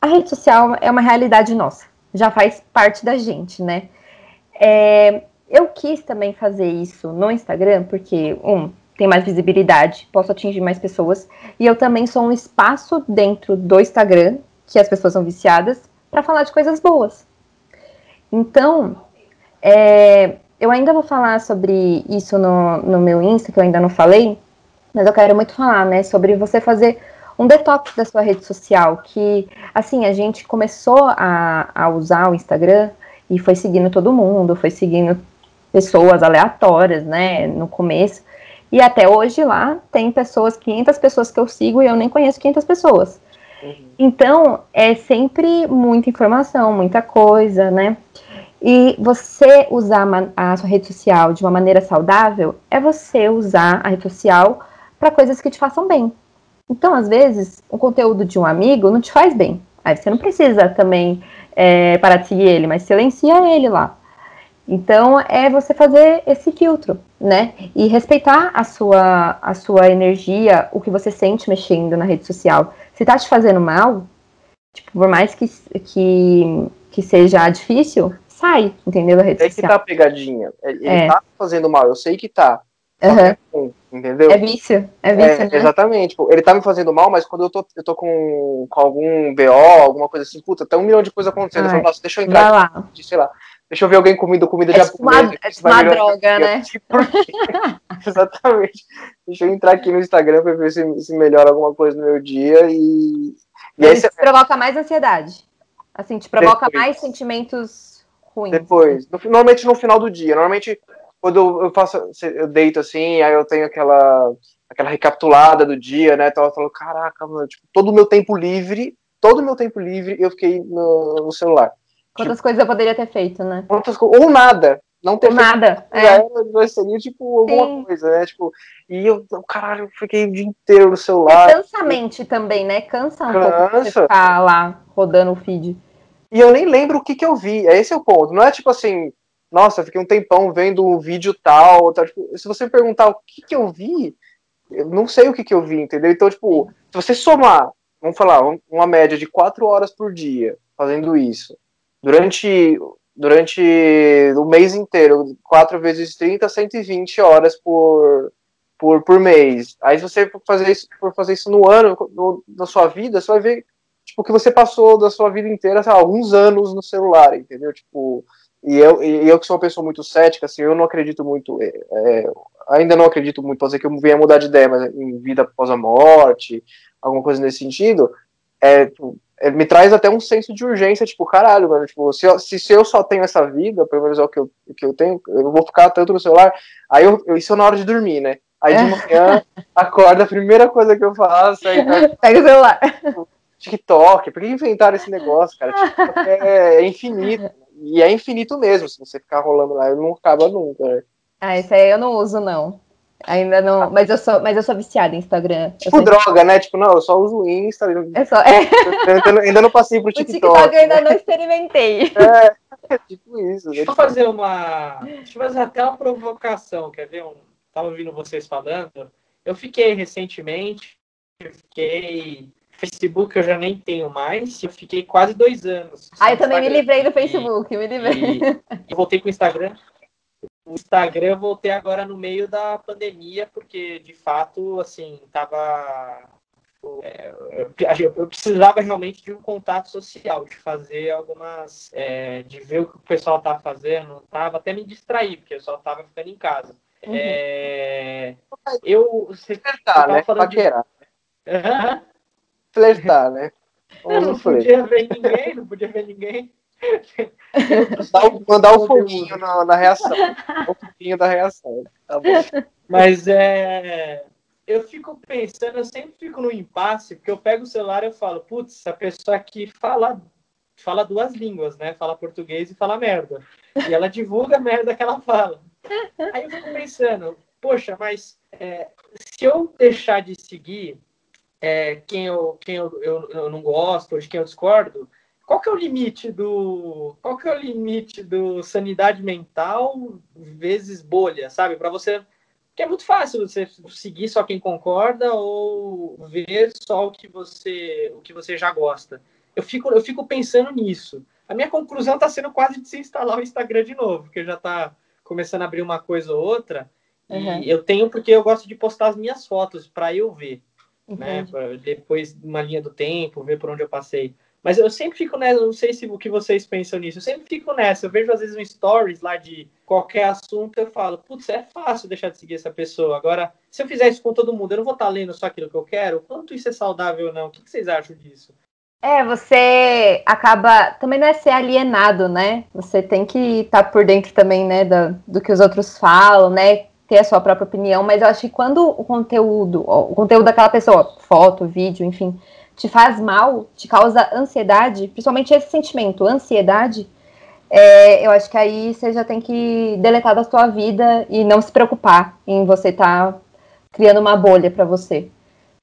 a rede social é uma realidade nossa, já faz parte da gente, né? É, eu quis também fazer isso no Instagram, porque, um, tem mais visibilidade, posso atingir mais pessoas, e eu também sou um espaço dentro do Instagram, que as pessoas são viciadas, para falar de coisas boas então, é, eu ainda vou falar sobre isso no, no meu Insta, que eu ainda não falei, mas eu quero muito falar, né, sobre você fazer um detox da sua rede social, que, assim, a gente começou a, a usar o Instagram e foi seguindo todo mundo, foi seguindo pessoas aleatórias, né, no começo, e até hoje lá tem pessoas, 500 pessoas que eu sigo e eu nem conheço 500 pessoas. Uhum. Então, é sempre muita informação, muita coisa, né? E você usar a sua rede social de uma maneira saudável é você usar a rede social para coisas que te façam bem. Então, às vezes, o conteúdo de um amigo não te faz bem. Aí você não precisa também é, parar de seguir ele, mas silencia ele lá. Então, é você fazer esse filtro, né? E respeitar a sua, a sua energia, o que você sente mexendo na rede social. Se tá te fazendo mal, tipo, por mais que, que, que seja difícil, sai, entendeu? Da rede é social. É que tá a pegadinha. Ele é. tá fazendo mal, eu sei que tá. Uhum. entendeu? É vício, é vício, É, né? Exatamente. Tipo, ele tá me fazendo mal, mas quando eu tô, eu tô com, com algum BO, alguma coisa assim, puta, tem um milhão de coisas acontecendo. Eu Ai, falo, nossa, deixa eu Vai entrar lá. aqui, sei lá. Deixa eu ver alguém comendo comida É de tipo uma, japonesa. é uma droga, né? *laughs* *laughs* Exatamente. Deixa eu entrar aqui no Instagram pra ver se, se melhora alguma coisa no meu dia e. E aí Isso você, provoca mais ansiedade. Assim, te provoca Depois. mais sentimentos ruins. depois, no- normalmente no final do dia, normalmente quando eu, eu faço, eu deito assim, aí eu tenho aquela aquela recapitulada do dia, né? Então eu falo, caraca, mano, tipo, todo o meu tempo livre, todo o meu tempo livre eu fiquei no, no celular. Quantas coisas eu poderia ter feito, né? Quantas ou nada, não ter Ou feito nada. É. era- seria tipo alguma Sim. coisa, né? Tipo, e eu, caralho, eu fiquei o dia inteiro no E celular. cansa a mente também, né? Cansa um pouco você Cansa. ficar lá rodando o feed. E eu nem lembro o que que eu vi. Esse é o ponto. Não é tipo assim, nossa, fiquei um tempão vendo um vídeo tal. tal. Tipo, se você me perguntar o que que eu vi, eu não sei o que que eu vi, entendeu? Então, tipo, se você somar, vamos falar, um- uma média de quatro horas por dia fazendo isso, durante, durante o mês inteiro, 4 vezes 30, 120 horas por, por, por mês. Aí se você fazer isso, for fazer isso no ano, no, na sua vida, você vai ver tipo, que você passou da sua vida inteira, sei lá, alguns anos no celular, entendeu? Tipo, e eu, e eu que sou uma pessoa muito cética, assim, eu não acredito muito, é, é, ainda não acredito muito, pode ser que eu venha mudar de ideia, mas em vida após a morte, alguma coisa nesse sentido, é, tipo, é, me traz até um senso de urgência, tipo, caralho, mano, tipo, se eu, se, se eu só tenho essa vida, pelo menos é o que eu, que eu tenho, eu vou ficar tanto no celular, aí eu, eu, isso é na hora de dormir, né? Aí de manhã, acorda, a primeira coisa que eu faço é *laughs* Pega o celular. TikTok, por que inventaram esse negócio, cara? TikTok é, é infinito. E é infinito mesmo, se você ficar rolando lá, ele não acaba nunca. né? Ah, isso aí eu não uso, não. Ainda não. Mas eu sou, mas eu sou viciada em Instagram. Tipo droga, né? Tipo, não, eu só uso o Insta. Eu É só, é, ainda, não- ainda não passei pro o TikTok. TikTok eu ainda não experimentei. *laughs* É, tipo isso. Né? Deixa eu fazer uma. Deixa eu fazer até uma provocação, quer ver? Um... Tava ouvindo vocês falando. Eu fiquei recentemente, eu fiquei. Facebook eu já nem tenho mais, eu fiquei quase dois anos. Ah, eu também me Instagram. livrei do E- Facebook, me livrei. E eu voltei pro Instagram. O Instagram eu voltei agora no meio da pandemia, porque de fato, assim, tava. é, eu, eu precisava realmente de um contato social, de fazer algumas. é, de ver o que o pessoal tava fazendo, tava até me distrair, porque eu só tava ficando em casa. Uhum. É, eu. Você, Flertar, né? de- Paquerar. Aham. Flertar, né? Não podia ver ninguém, não podia ver ninguém. Mandar o, mandar o foguinho na, na reação. O foguinho da reação. Tá bom. Mas é. Eu fico pensando, eu sempre fico no impasse, porque eu pego o celular e eu falo, putz, essa pessoa aqui fala, fala duas línguas, né? Fala português e fala merda. E ela divulga a merda que ela fala. Aí eu fico pensando, poxa, mas é, se eu deixar de seguir é, quem, eu, quem eu, eu, eu não gosto, ou de quem eu discordo, qual que é o limite do. Qual que é o limite do sanidade mental vezes bolha, sabe? Para você porque é muito fácil você seguir só quem concorda ou ver só o que você, o que você já gosta. Eu fico, eu fico pensando nisso. A minha conclusão está sendo quase de se instalar o Instagram de novo, porque já está começando a abrir uma coisa ou outra. Uhum. E eu tenho porque eu gosto de postar as minhas fotos para eu ver, né? Entendi. Pra depois uma linha do tempo, ver por onde eu passei. Mas eu sempre fico nessa, não sei se o que vocês pensam nisso, eu sempre fico nessa. Eu vejo às vezes um stories lá de qualquer assunto, eu falo, putz, é fácil deixar de seguir essa pessoa. Agora, se eu fizer isso com todo mundo, eu não vou estar lendo só aquilo que eu quero? Quanto isso é saudável ou não? O que vocês acham disso? É, você acaba. Também não é ser alienado, né? Você tem que estar por dentro também, né, da, do que os outros falam, né? Ter a sua própria opinião, mas eu acho que quando o conteúdo, o conteúdo daquela pessoa, foto, vídeo, enfim, te faz mal, te causa ansiedade, principalmente esse sentimento, ansiedade, é, eu acho que aí você já tem que deletar da sua vida e não se preocupar em você estar criando uma bolha para você.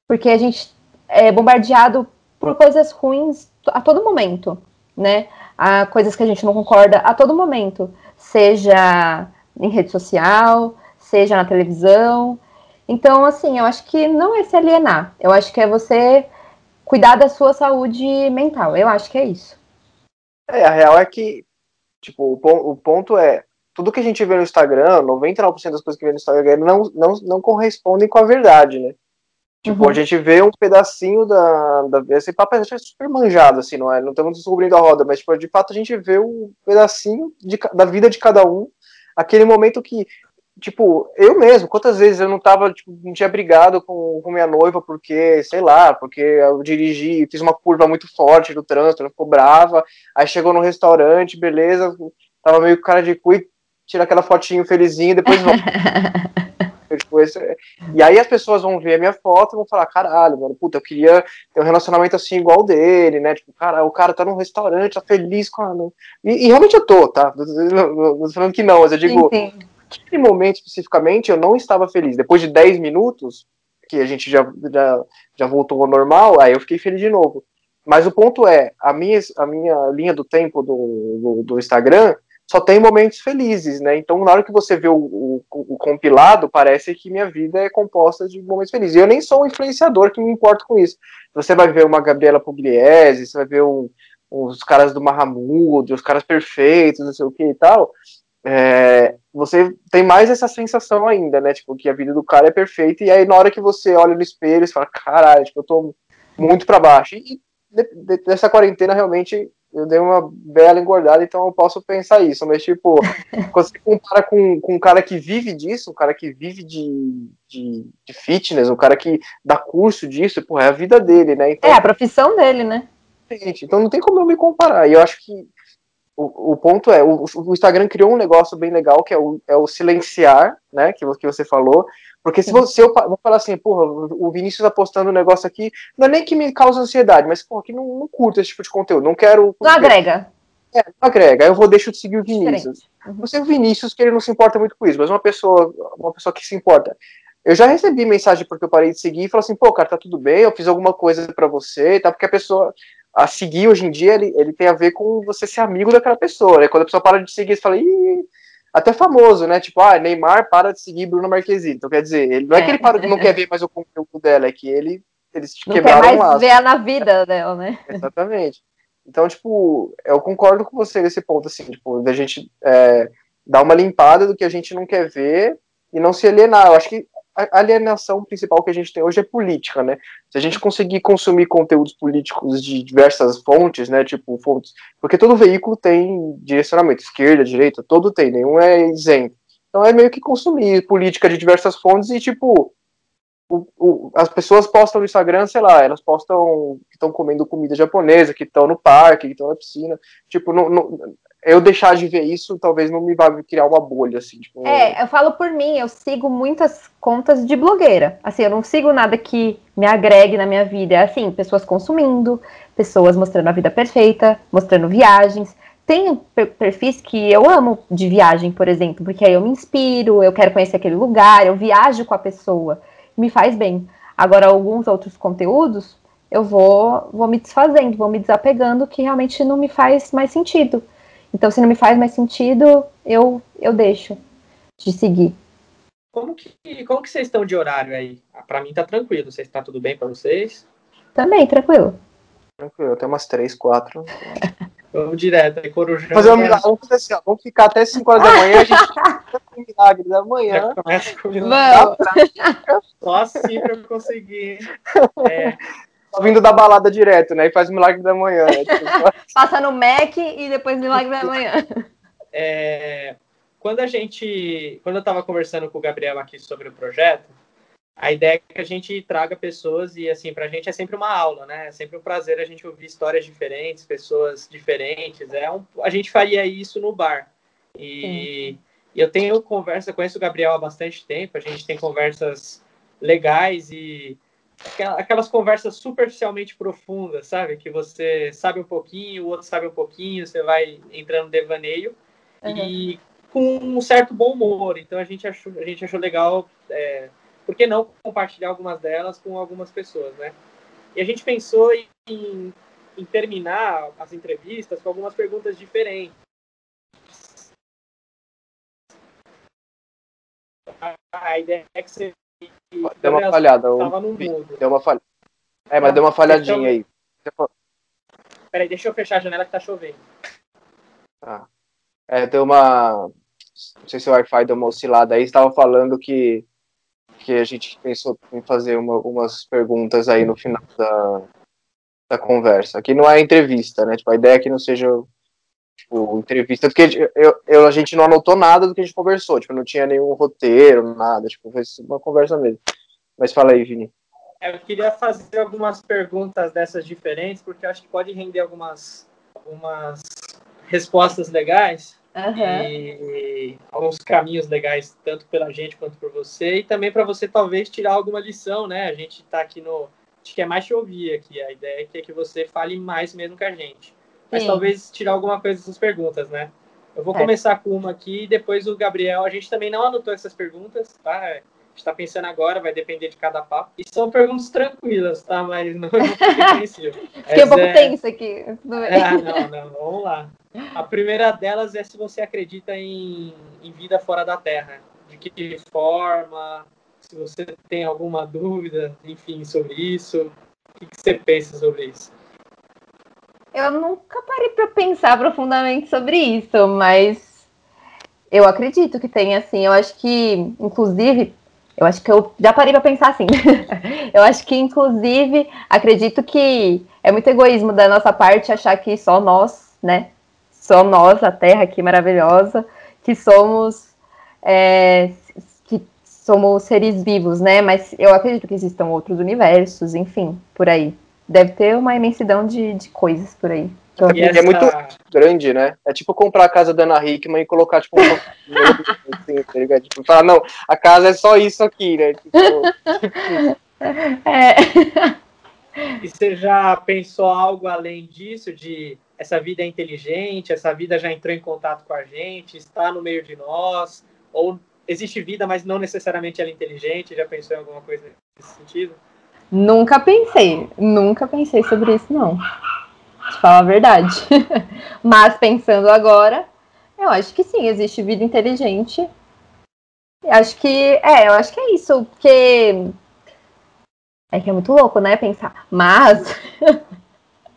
Porque a gente é bombardeado por coisas ruins a todo momento, né? A coisas que a gente não concorda a todo momento, seja em rede social, seja na televisão. Então, assim, eu acho que não é se alienar. Eu acho que é você cuidar da sua saúde mental. Eu acho que é isso. É, a real é que, tipo, o, pon- o ponto é, tudo que a gente vê no Instagram, 99% das coisas que vê no Instagram não, não, não correspondem com a verdade, né? Tipo, uhum. a gente vê um pedacinho da, da esse papo é super manjado, assim, não é? Não estamos descobrindo a roda, mas tipo, de fato a gente vê um pedacinho de, da vida de cada um, aquele momento que, tipo, eu mesmo, quantas vezes eu não tava, tipo, não tinha brigado com, com minha noiva porque, sei lá, porque eu dirigi, fiz uma curva muito forte no trânsito, ela ficou brava, aí chegou no restaurante, beleza, tava meio com cara de cu e tira aquela fotinho felizinho e depois volta. *laughs* Esse... E aí as pessoas vão ver a minha foto e vão falar, caralho, mano, puta, eu queria ter um relacionamento assim igual dele, né? Tipo, cara, o cara tá num restaurante, tá feliz com a. E, e realmente eu tô, tá? Não tô falando que não, mas eu digo, sim, sim. Naquele momento especificamente eu não estava feliz. Depois de 10 minutos, que a gente já, já, já voltou ao normal, aí eu fiquei feliz de novo. Mas o ponto é, a minha, a minha linha do tempo do, do, do Instagram só tem momentos felizes, né? Então, na hora que você vê o, o, o, compilado, parece que minha vida é composta de momentos felizes. E eu nem sou um influenciador que me importa com isso. Você vai ver uma Gabriela Pugliese, você vai ver um, os caras do Mahamud, os caras perfeitos, não sei o que e tal. É, você tem mais essa sensação ainda, né? Tipo, que a vida do cara é perfeita. E aí, na hora que você olha no espelho, você fala, caralho, tipo, eu tô muito para baixo. E dessa quarentena, realmente, eu dei uma bela engordada, então eu posso pensar isso. Mas, tipo, *laughs* quando você compara com, com um cara que vive disso, um cara que vive de, de, de fitness, um cara que dá curso disso, pô, é a vida dele, né? Então, é a profissão dele, né? Gente, então não tem como eu me comparar. E eu acho que o, o ponto é, o, o, Instagram criou um negócio bem legal, que é o, é o silenciar, né, que, que você falou, porque se, você, eu vou falar assim, porra, o Vinícius tá postando um negócio aqui, não é nem que me causa ansiedade, mas, porra, que não, não curto esse tipo de conteúdo, não quero... Não agrega. É, não agrega, eu vou deixar de seguir o Vinícius. Uhum. Você é o Vinícius, que ele não se importa muito com isso, mas uma pessoa, uma pessoa que se importa. Eu já recebi mensagem porque eu parei de seguir e falou assim, pô, cara, tá tudo bem, eu fiz alguma coisa para você, tá? Porque a pessoa, a seguir hoje em dia, ele, ele tem a ver com você ser amigo daquela pessoa, né? Quando a pessoa para de seguir, você fala, ih, até famoso, né? Tipo, ah, Neymar para de seguir Bruno Marquezine. Então, quer dizer, ele, não é, é que ele para, não *laughs* quer ver mais o conteúdo dela, é que ele, eles não quebraram quer mais ver na vida dela, né? *laughs* Exatamente. Então, tipo, eu concordo com você nesse ponto, assim, tipo, da gente é, dar uma limpada do que a gente não quer ver e não se alienar. Eu acho que a alienação principal que a gente tem hoje é política, né? Se a gente conseguir consumir conteúdos políticos de diversas fontes, né? Tipo, fontes. Porque todo veículo tem direcionamento, esquerda, direita, todo tem, nenhum é isento. Então é meio que consumir política de diversas fontes e, tipo, o, o, as pessoas postam no Instagram, sei lá, elas postam que estão comendo comida japonesa, que estão no parque, que estão na piscina. Tipo, não, não, eu deixar de ver isso, talvez não me vá criar uma bolha, assim. Tipo, é, eu falo por mim, eu sigo muitas contas de blogueira. Assim, eu não sigo nada que me agregue na minha vida. É assim, pessoas consumindo, pessoas mostrando a vida perfeita, mostrando viagens. Tem perfis que eu amo de viagem, por exemplo, porque aí eu me inspiro, eu quero conhecer aquele lugar, eu viajo com a pessoa, me faz bem. Agora, alguns outros conteúdos, eu vou, vou me desfazendo, vou me desapegando, que realmente não me faz mais sentido. Então, se não me faz mais sentido, eu, eu deixo de seguir. Como que, como que vocês estão de horário aí? Ah, para mim tá tranquilo. Vocês tá tudo bem para vocês? Também, tranquilo. Tranquilo, até umas três, quatro. *laughs* Vamos direto aí, Corujão. Mas vamos, vamos fazer assim, ó, vamos ficar até 5 horas da manhã, a gente *laughs* com o milagre da manhã. Já começa com o milagre. Só assim pra eu conseguir. É, vindo da balada direto, né? E faz milagre da manhã. Né? Tipo, *laughs* Passa no Mac e depois milagre da manhã. É, quando a gente. Quando eu estava conversando com o Gabriel aqui sobre o projeto, a ideia é que a gente traga pessoas e, assim, para a gente é sempre uma aula, né? É sempre um prazer a gente ouvir histórias diferentes, pessoas diferentes. É um, a gente faria isso no bar. E, e eu tenho conversa, conheço o Gabriel há bastante tempo, a gente tem conversas legais e aquelas conversas superficialmente profundas, sabe? Que você sabe um pouquinho, o outro sabe um pouquinho, você vai entrando devaneio uhum. e com um certo bom humor. Então a gente achou, a gente achou legal, é, por que não compartilhar algumas delas com algumas pessoas, né? E a gente pensou em, em terminar as entrevistas com algumas perguntas diferentes. A ideia é que você Deu uma falhada. Tava no mudo. Deu uma falha. É, mas deu uma falhadinha aí. Peraí, deixa eu fechar a janela que tá chovendo. Ah. É, deu uma. não sei se o Wi-Fi deu uma oscilada aí, estava falando que, que a gente pensou em fazer uma, umas perguntas aí no final da, da conversa. Aqui não é entrevista, né? Tipo, a ideia é que não seja tipo, entrevista, porque eu, eu, a gente não anotou nada do que a gente conversou, tipo, não tinha nenhum roteiro, nada, tipo, foi uma conversa mesmo. Mas fala aí, Vini. É, eu queria fazer algumas perguntas dessas diferentes, porque acho que pode render algumas, algumas respostas legais uhum. e alguns caminhos legais, tanto pela gente quanto por você, e também para você talvez tirar alguma lição, né? A gente está aqui no. A gente quer mais te ouvir aqui. A ideia é que, é que você fale mais mesmo que a gente mas Sim. talvez tirar alguma coisa dessas perguntas, né? Eu vou é. começar com uma aqui e depois o Gabriel. A gente também não anotou essas perguntas, tá? A gente está pensando agora, vai depender de cada papo. E são perguntas tranquilas, tá? Mas não, não fiquei *laughs* Fiquei um pouco é... tenso aqui. Ah, não, não, vamos lá. A primeira delas é se você acredita em, em vida fora da Terra. De que forma? Se você tem alguma dúvida, enfim, sobre isso. O que, que você pensa sobre isso? Eu nunca parei para pensar profundamente sobre isso, mas eu acredito que tem, assim. Eu acho que, inclusive, eu acho que eu já parei para pensar assim. *laughs* eu acho que, inclusive, acredito que é muito egoísmo da nossa parte achar que só nós, né? Só nós, a Terra aqui maravilhosa, que somos. É, que somos seres vivos, né? Mas eu acredito que existam outros universos, enfim, por aí deve ter uma imensidão de, de coisas por aí. Então, essa... É muito grande, né? É tipo comprar a casa da Ana Hickman e colocar, tipo, um assim, tá ligado? Tipo, falar, não, a casa é só isso aqui, né? *laughs* Tipo... é. E você já pensou algo além disso, de essa vida é inteligente, essa vida já entrou em contato com a gente, está no meio de nós, ou existe vida, mas não necessariamente ela é inteligente? Já pensou em alguma coisa nesse sentido? Nunca pensei, nunca pensei sobre isso, não. Te falar a verdade. *laughs* Mas pensando agora, eu acho que sim, existe vida inteligente. Acho que, é, eu acho que é isso, porque é que é muito louco, né, pensar. Mas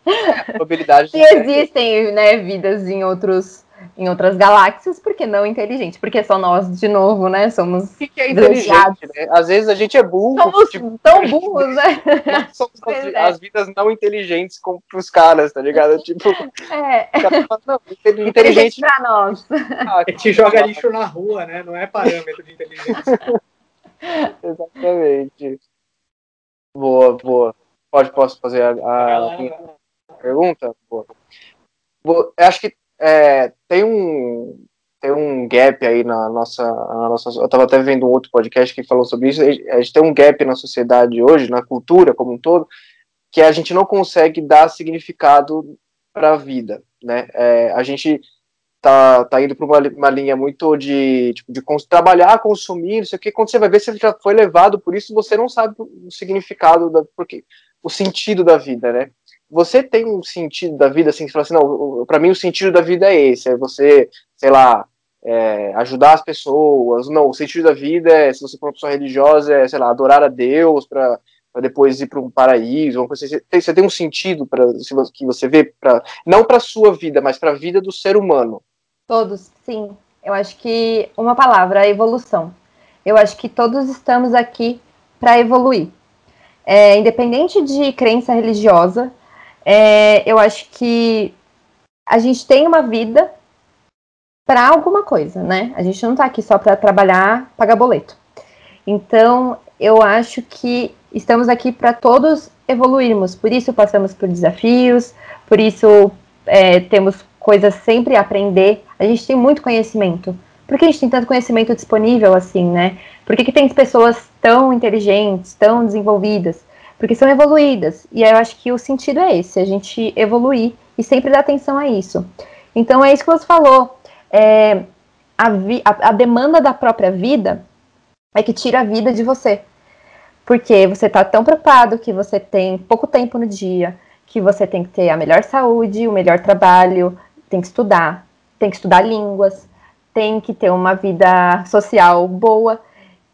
é, probabilidade *laughs* se existem, né, vidas em outros em outras galáxias, porque não inteligente? Porque só nós, de novo, né? Somos. O que, que é inteligente, né? Às vezes a gente é burro. Somos tipo, tão burros, né? *laughs* somos as, é. as, vidas não inteligentes como pros caras, tá ligado? *laughs* Tipo. É. não, inteligente pra nós. *laughs* Ah, a gente joga lixo na rua, né? Não é parâmetro de inteligência. Exatamente. Boa, boa. Pode, posso fazer a, a, a pergunta? Boa. Acho que é, tem um tem um gap aí na nossa, na nossa. Eu estava até vendo um outro podcast que falou sobre isso. A gente tem um gap na sociedade hoje, na cultura como um todo, que a gente não consegue dar significado para a vida, né? É, a gente tá, tá indo para uma, uma, linha muito de, tipo, de trabalhar, consumir, não sei o. Quando você vai ver, você já foi levado por isso, você não sabe o significado da, porque o sentido da vida, né? Você tem um sentido da vida assim, que você fala assim, não, para mim o sentido da vida é esse, é você, sei lá, é, ajudar as pessoas, não, o sentido da vida é, se você for uma pessoa religiosa, é, sei lá, adorar a Deus para depois ir para um paraíso, assim. você, tem, você tem um sentido para que você vê, pra, não para sua vida, mas para a vida do ser humano. Todos, sim. Eu acho que uma palavra, evolução. Eu acho que todos estamos aqui para evoluir. É, independente de crença religiosa, é, eu acho que a gente tem uma vida para alguma coisa, né? A gente não está aqui só para trabalhar, pagar boleto. Então, eu acho que estamos aqui para todos evoluirmos. Por isso passamos por desafios, por isso é, temos coisas sempre a aprender. A gente tem muito conhecimento. Por que a gente tem tanto conhecimento disponível assim, né? Por que, que tem pessoas tão inteligentes, tão desenvolvidas? Porque são evoluídas. E eu acho que o sentido é esse, a gente evoluir e sempre dar atenção a isso. Então é isso que você falou. É, a, a, a demanda da própria vida é que tira a vida de você. Porque você está tão preocupado que você tem pouco tempo no dia, que você tem que ter a melhor saúde, o melhor trabalho, tem que estudar, tem que estudar línguas, tem que ter uma vida social boa.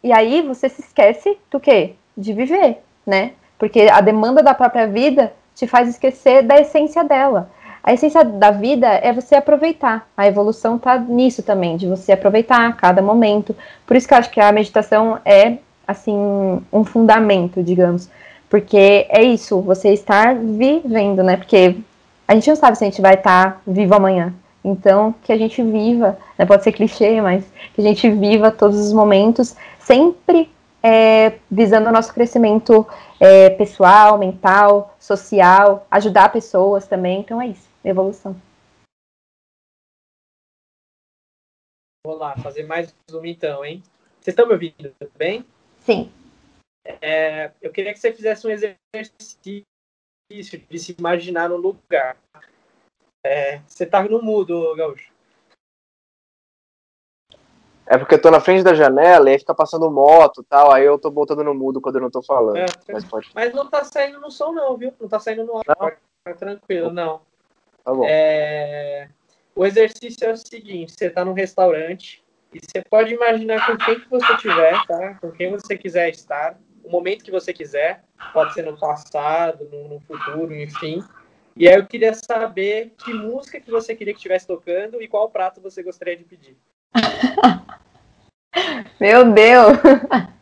E aí você se esquece do quê? De viver, né? Porque a demanda da própria vida te faz esquecer da essência dela. a essência da vida é você aproveitar. A evolução está nisso também, de você aproveitar cada momento. Por isso que eu acho que a meditação é assim um fundamento, digamos, porque é isso, você estar vivendo, né? Porque a gente não sabe se a gente vai estar vivo amanhã. Então, que a gente viva, né? pode ser clichê, mas que a gente viva todos os momentos, sempre é, visando o nosso crescimento é, pessoal, mental, social, ajudar pessoas também. Então, é isso, evolução. Vou lá, fazer mais um então, hein? Vocês estão me ouvindo bem? Sim. É, eu queria que você fizesse um exercício de se imaginar no lugar. É, você tá no mudo, Gaúcho. É porque eu tô na frente da janela e aí fica passando moto e tal, aí eu tô botando no mudo quando eu não tô falando. É, mas, pode... mas, não tá saindo no som, não, viu? Não tá saindo no áudio. Tá tranquilo, não. Tá bom. É... O exercício é o seguinte: você tá num restaurante e você pode imaginar com quem que você tiver, tá? Com quem você quiser estar, o momento que você quiser, pode ser no passado, no, no futuro, enfim. E aí eu queria saber que música que você queria que estivesse tocando e qual prato você gostaria de pedir. *laughs* Meu Deus! *laughs*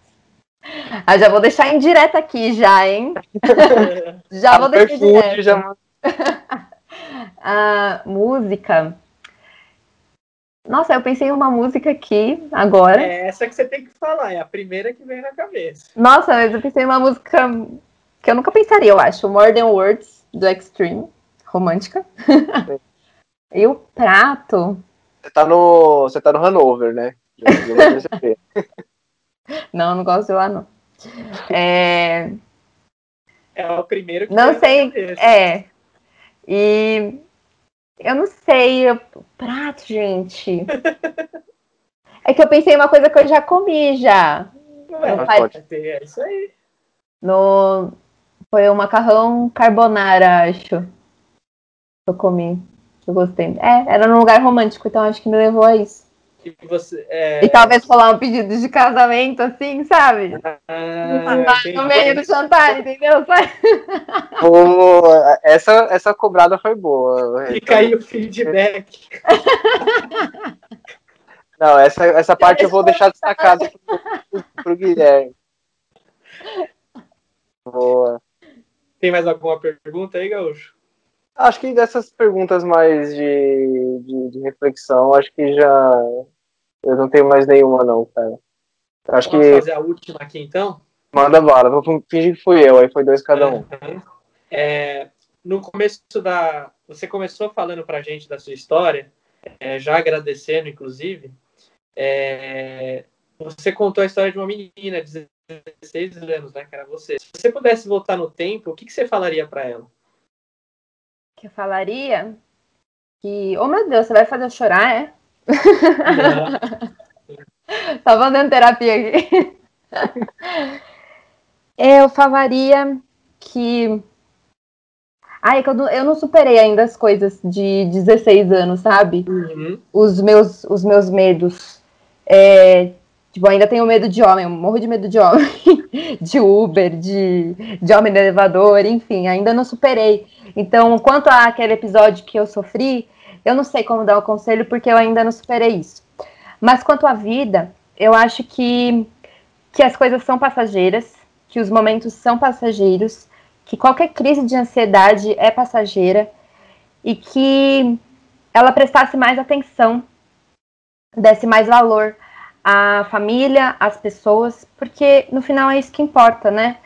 Ah, já vou deixar em direto aqui já, hein? *laughs* já vou deixar em direto. Já... A música. Nossa, eu pensei em uma música aqui agora. É essa que você tem que falar, é a primeira que vem na cabeça. Nossa, mas eu pensei em uma música que eu nunca pensaria, eu acho. More Than Words, do Extreme, romântica. e o prato. Você tá no. Você tá no Hanover, né? não, *laughs* não gosto de lá, não. É... é o primeiro que Não sei. É. E eu não sei. Eu... Prato, gente. *laughs* é que eu pensei em uma coisa que eu já comi já. Ué, pode ter, é isso aí. No... Foi o macarrão carbonara, acho. Eu comi. Eu gostei. É, era num lugar romântico, então acho que me levou a isso. E, você, é... e talvez rolar um pedido de casamento, assim, sabe? Ah, no meio do jantar, entendeu? Boa. Essa, essa cobrada foi boa. Fica aí o feedback. *laughs* Não, essa, essa parte eu vou deixar destacada pro, pro Guilherme. Boa. Tem mais alguma pergunta aí, Gaúcho? Acho que dessas perguntas mais de, de, de, reflexão, acho que já. Eu não tenho mais nenhuma, não, cara. Acho Vamos que. fazer a última aqui, então? Manda bala, vou fingir que fui eu, aí foi dois cada um. É, no começo da. Você começou falando pra gente da sua história, é, já agradecendo, inclusive. É, você contou a história de uma menina de 16 anos, né, que era você. Se você pudesse voltar no tempo, o que, que você falaria para ela? Que eu falaria que, oh meu Deus, você vai fazer eu chorar, é? *laughs* Tá fazendo terapia aqui. *laughs* eu falaria que. Ai, é que eu não, eu não superei ainda as coisas de 16 anos, sabe? Uhum. Os, meus, os meus medos. É, tipo, ainda tenho medo de homem, eu morro de medo de homem. *laughs* de Uber, de, de homem no elevador, enfim, ainda não superei. Então, quanto àquele episódio que eu sofri, eu não sei como dar o conselho porque eu ainda não superei isso. Mas quanto à vida, eu acho que, que as coisas são passageiras, que os momentos são passageiros, que qualquer crise de ansiedade é passageira e que ela prestasse mais atenção, desse mais valor a família, as pessoas, porque no final é isso que importa, né?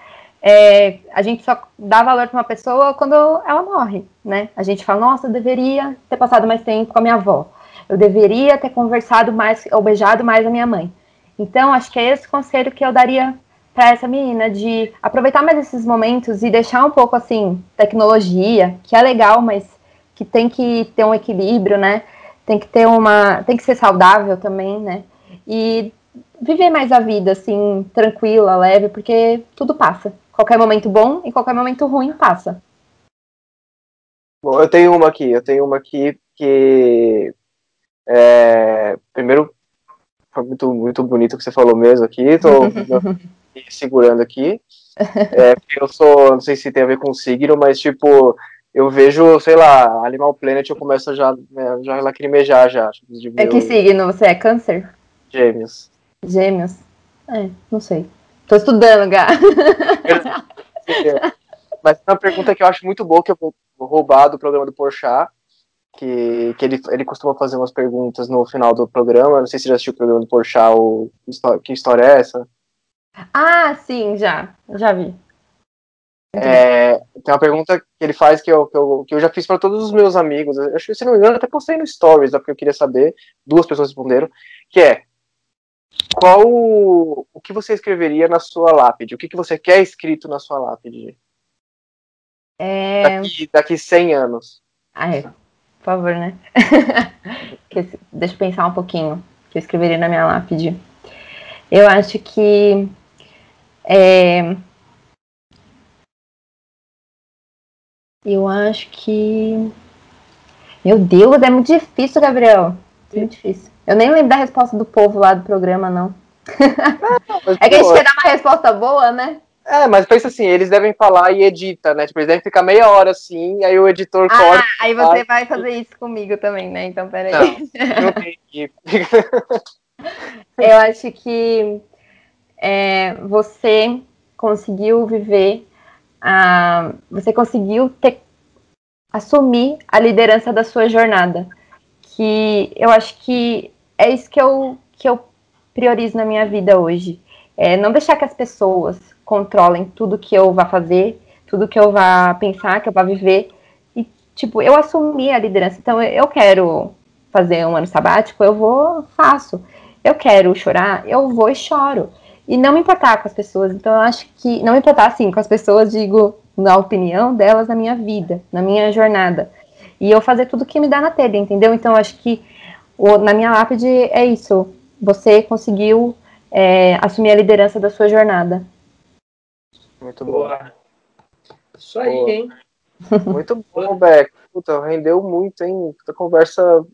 É, a gente só dá valor para uma pessoa quando ela morre, né? A gente fala, nossa, eu deveria ter passado mais tempo com a minha avó, eu deveria ter conversado mais ou beijado mais a minha mãe. Então, acho que é esse conselho que eu daria para essa menina de aproveitar mais esses momentos e deixar um pouco assim tecnologia, que é legal, mas que tem que ter um equilíbrio, né? Tem que ter uma, tem que ser saudável também, né? E viver mais a vida, assim, tranquila, leve, porque tudo passa. Qualquer momento bom e qualquer momento ruim passa. Bom, eu tenho uma aqui, eu tenho uma aqui que. É, primeiro, foi muito, muito bonito o que você falou mesmo aqui, tô *laughs* segurando aqui. É, eu sou, não sei se tem a ver com signo, mas tipo, eu vejo, sei lá, Animal Planet, eu começo a já, né, já lacrimejar já. é que signo? Você é câncer? Gêmeos. Gêmeos? É, não sei. Tô estudando, Gá. *laughs* Mas uma pergunta que eu acho muito boa, que eu vou roubar do programa do Porchat, que, que ele, ele costuma fazer umas perguntas no final do programa. Não sei se você já assistiu o programa do Porchat, ou Que História é essa? Ah, sim, já. Já vi. É, tem uma pergunta que ele faz que eu, que eu, que eu já fiz para todos os meus amigos. Eu acho que, se não me engano, até postei no Stories, né, porque eu queria saber. Duas pessoas responderam. Que é: Qual o que você escreveria na sua lápide? O que, que você quer escrito na sua lápide? É... Daqui, daqui 100 anos. Ah, é. Por favor, né? *laughs* Deixa eu pensar um pouquinho. O que eu escreveria na minha lápide. Eu acho que. É... Eu acho que. Meu Deus, é muito difícil, Gabriel. Muito difícil. Eu nem lembro da resposta do povo lá do programa, não. não *laughs* é que a gente quer dar uma resposta boa, né? É, mas pensa assim, eles devem falar e edita, né? Tipo, eles devem ficar meia hora assim, aí o editor ah, corta. aí você vai fazer isso comigo também, né? Então, peraí. Não, *laughs* não tem Eu acho que é, você conseguiu viver, a, você conseguiu ter, assumir a liderança da sua jornada. Que eu acho que é isso que eu, que eu priorizo na minha vida hoje. É não deixar que as pessoas controlem tudo que eu vá fazer, tudo que eu vá pensar, que eu vá viver. E, tipo, eu assumi a liderança. Então, eu quero fazer um ano sabático, eu vou, faço. Eu quero chorar, eu vou e choro. E não me importar com as pessoas. Então, eu acho que. Não me importar, assim, com as pessoas, digo, na opinião delas na minha vida, na minha jornada. E eu fazer tudo que me dá na telha, entendeu? Então, acho que o, na minha lápide é isso. Você conseguiu é, assumir a liderança da sua jornada. Muito Boa. Isso aí, Boa. hein? *laughs* Muito bom, Beck. Puta, rendeu muito, hein? A conversa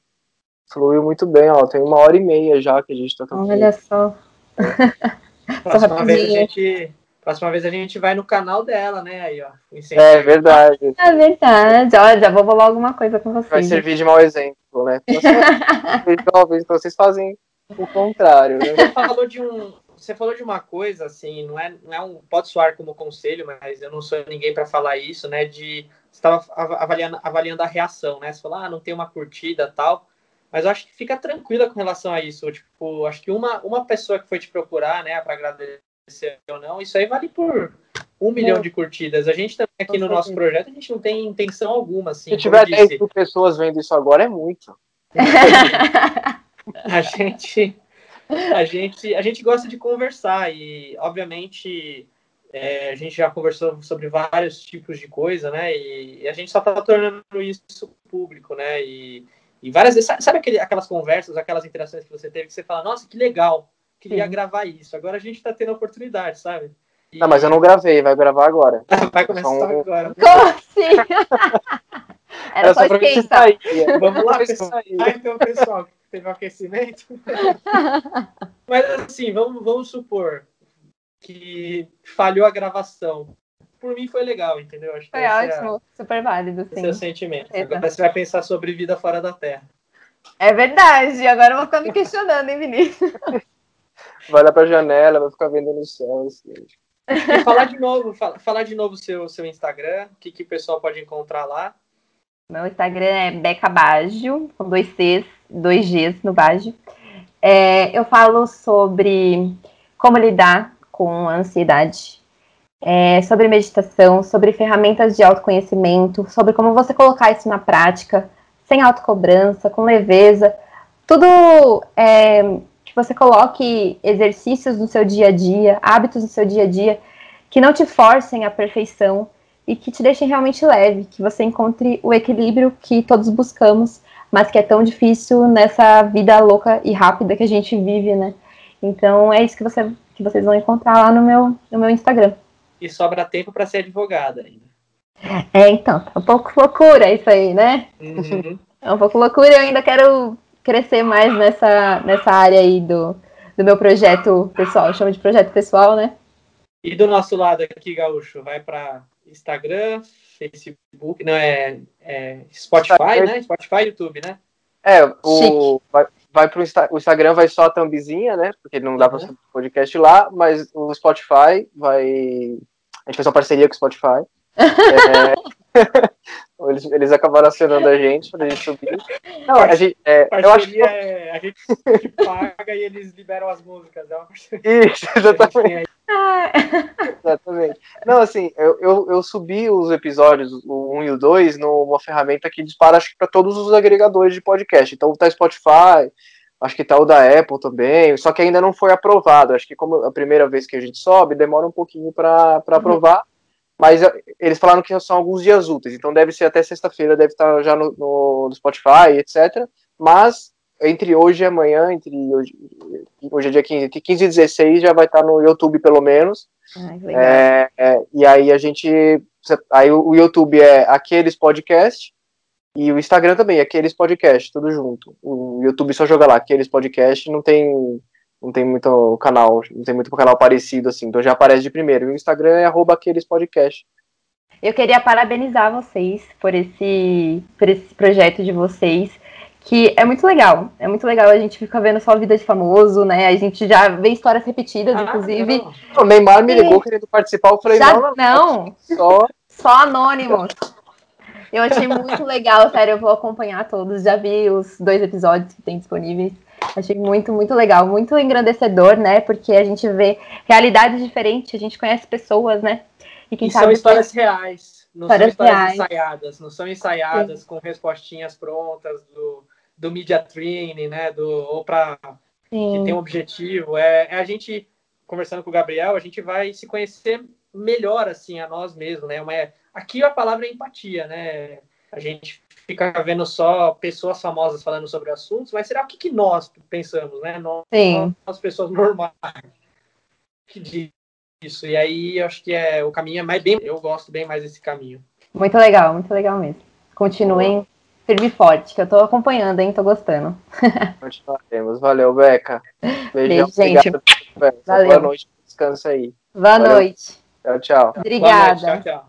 fluiu muito bem, ó. Tem uma hora e meia já que a gente tá tocando. Olha só. Próxima *laughs* vez a gente. Próxima vez a gente vai no canal dela, né? Aí, ó. É verdade. É verdade. Olha, já vou falar alguma coisa com vocês. Vai servir de mau exemplo, né? *laughs* Jovens, então vocês fazem o contrário, né? Você falou de um, você falou de uma coisa, assim, não é, não é um. Pode soar como conselho, mas eu não sou ninguém para falar isso, né? De. Você estava avaliando, avaliando a reação, né? Você falou, ah, não tem uma curtida tal. Mas eu acho que fica tranquila com relação a isso. Tipo, acho que uma, uma pessoa que foi te procurar, né, para agradecer ou não, isso aí vale por um milhão de curtidas. A gente também aqui no nosso projeto, a gente não tem intenção alguma, assim. Se tiver 10 mil pessoas vendo isso agora, é muito. *laughs* a gente a gente, a gente gosta de conversar e, obviamente, é, a gente já conversou sobre vários tipos de coisa, né? E, e a gente só está tornando isso público, né? E, e várias vezes, sabe aquele, aquelas conversas, aquelas interações que você teve que você fala, nossa, que legal, queria Sim. gravar isso. Agora a gente está tendo a oportunidade, sabe? E... Não, mas eu não gravei, vai gravar agora. *laughs* vai começar um... agora. Como assim? *laughs* Era, Era só, só esquentar. Vamos lá, *laughs* pessoal. Ah, então, pessoal, teve um aquecimento. Mas assim, vamos, vamos supor que falhou a gravação. Por mim foi legal, entendeu? Acho foi ótimo, é super válido, sim. É o sentimento. Agora você vai pensar sobre vida fora da Terra. É verdade, agora eu vou ficar me questionando, hein, Vinícius? Vai lá pra janela, vai ficar vendo no céu. Assim. E falar de novo, falar de novo o seu, seu Instagram, o que, que o pessoal pode encontrar lá. Meu Instagram é Beca Baggio, com dois Cs, dois Gs no Baggio. É, eu falo sobre como lidar com a ansiedade, é, sobre meditação, sobre ferramentas de autoconhecimento, sobre como você colocar isso na prática, sem autocobrança, com leveza. Tudo é, você coloque exercícios no seu dia a dia, hábitos no seu dia a dia, que não te forcem à perfeição, e que te deixem realmente leve, que você encontre o equilíbrio que todos buscamos, mas que é tão difícil nessa vida louca e rápida que a gente vive, né? Então é isso que, você, que vocês vão encontrar lá no meu, no meu Instagram. E sobra tempo para ser advogada ainda. É, então, é um pouco loucura isso aí, né? Uhum. *laughs* É um pouco loucura, eu ainda quero crescer mais nessa, nessa área aí do, do meu projeto pessoal, eu chamo de projeto pessoal, né? E do nosso lado aqui, Gaúcho, vai para Instagram, Facebook, não é, é Spotify, né? Spotify e YouTube, né? É, o, vai, vai pro Insta, o Instagram vai só a thumbzinha, né? Porque não dá uhum. para podcast lá, mas o Spotify vai. A gente fez uma parceria com o Spotify. *laughs* é... eles, eles acabaram acionando a gente pra gente subir. Não, a gente, é, eu acho que... é a gente paga e eles liberam as músicas. É uma Isso, exatamente. exatamente. Não, assim, eu, eu, eu, subi os episódios, o 1 e o 2, numa ferramenta que dispara, acho que para todos os agregadores de podcast. Então tá Spotify, acho que tá o da Apple também, só que ainda não foi aprovado. Acho que como a primeira vez que a gente sobe, demora um pouquinho para uhum. Mas eh, eles falaram que são alguns dias úteis, então deve ser até sexta-feira, deve estar já no, no, no, Spotify, etc. Mas entre hoje e amanhã, entre hoje, hoje é dia 15, entre 15 e 16 já vai estar no YouTube pelo menos. Ai, é, é, e aí a gente. Aí o YouTube é aqueles podcast e o Instagram também, aqueles podcast, tudo junto. O YouTube só joga lá, aqueles podcast, não tem não tem muito canal, não tem muito canal parecido assim, então já aparece de primeiro. E o Instagram é arroba aqueles podcast. Eu queria parabenizar vocês por esse, por esse projeto de vocês, que é muito legal. É muito legal, a gente fica vendo só vida de famoso, né? A gente já vê histórias repetidas, ah, inclusive. Não. O Neymar me ligou querendo participar, eu falei, já, não, não, não. Só... *laughs* só anônimos. Eu achei muito legal, sério, eu vou acompanhar todos. Já vi os dois episódios que tem disponíveis. Achei muito, muito legal, muito engrandecedor, né? Porque a gente vê realidades diferentes, a gente conhece pessoas, né? E, quem e sabe são histórias que... reais, não histórias são histórias reais. ensaiadas, não são ensaiadas Sim. com respostinhas prontas do, do media training, né? Do, ou para que tem um objetivo. É, é, a gente, conversando com o Gabriel, a gente vai se conhecer melhor, assim, a nós mesmos, né? Uma, aqui a palavra é empatia, né? A gente fica vendo só pessoas famosas falando sobre assuntos, mas será o que, que nós pensamos, né? Nós, Sim. nós pessoas normais que diz isso. E aí eu acho que é o caminho é mais bem, eu gosto bem mais desse caminho. Muito legal, muito legal mesmo. Continuem firme e forte, que eu tô acompanhando, hein? Tô gostando. *laughs* Continuaremos. Valeu, Beca. Beijão, Beijo, gente. Obrigado, Valeu. Boa noite, descansa aí. Boa Valeu. noite. Tchau, tchau. Obrigada. Noite, tchau, tchau.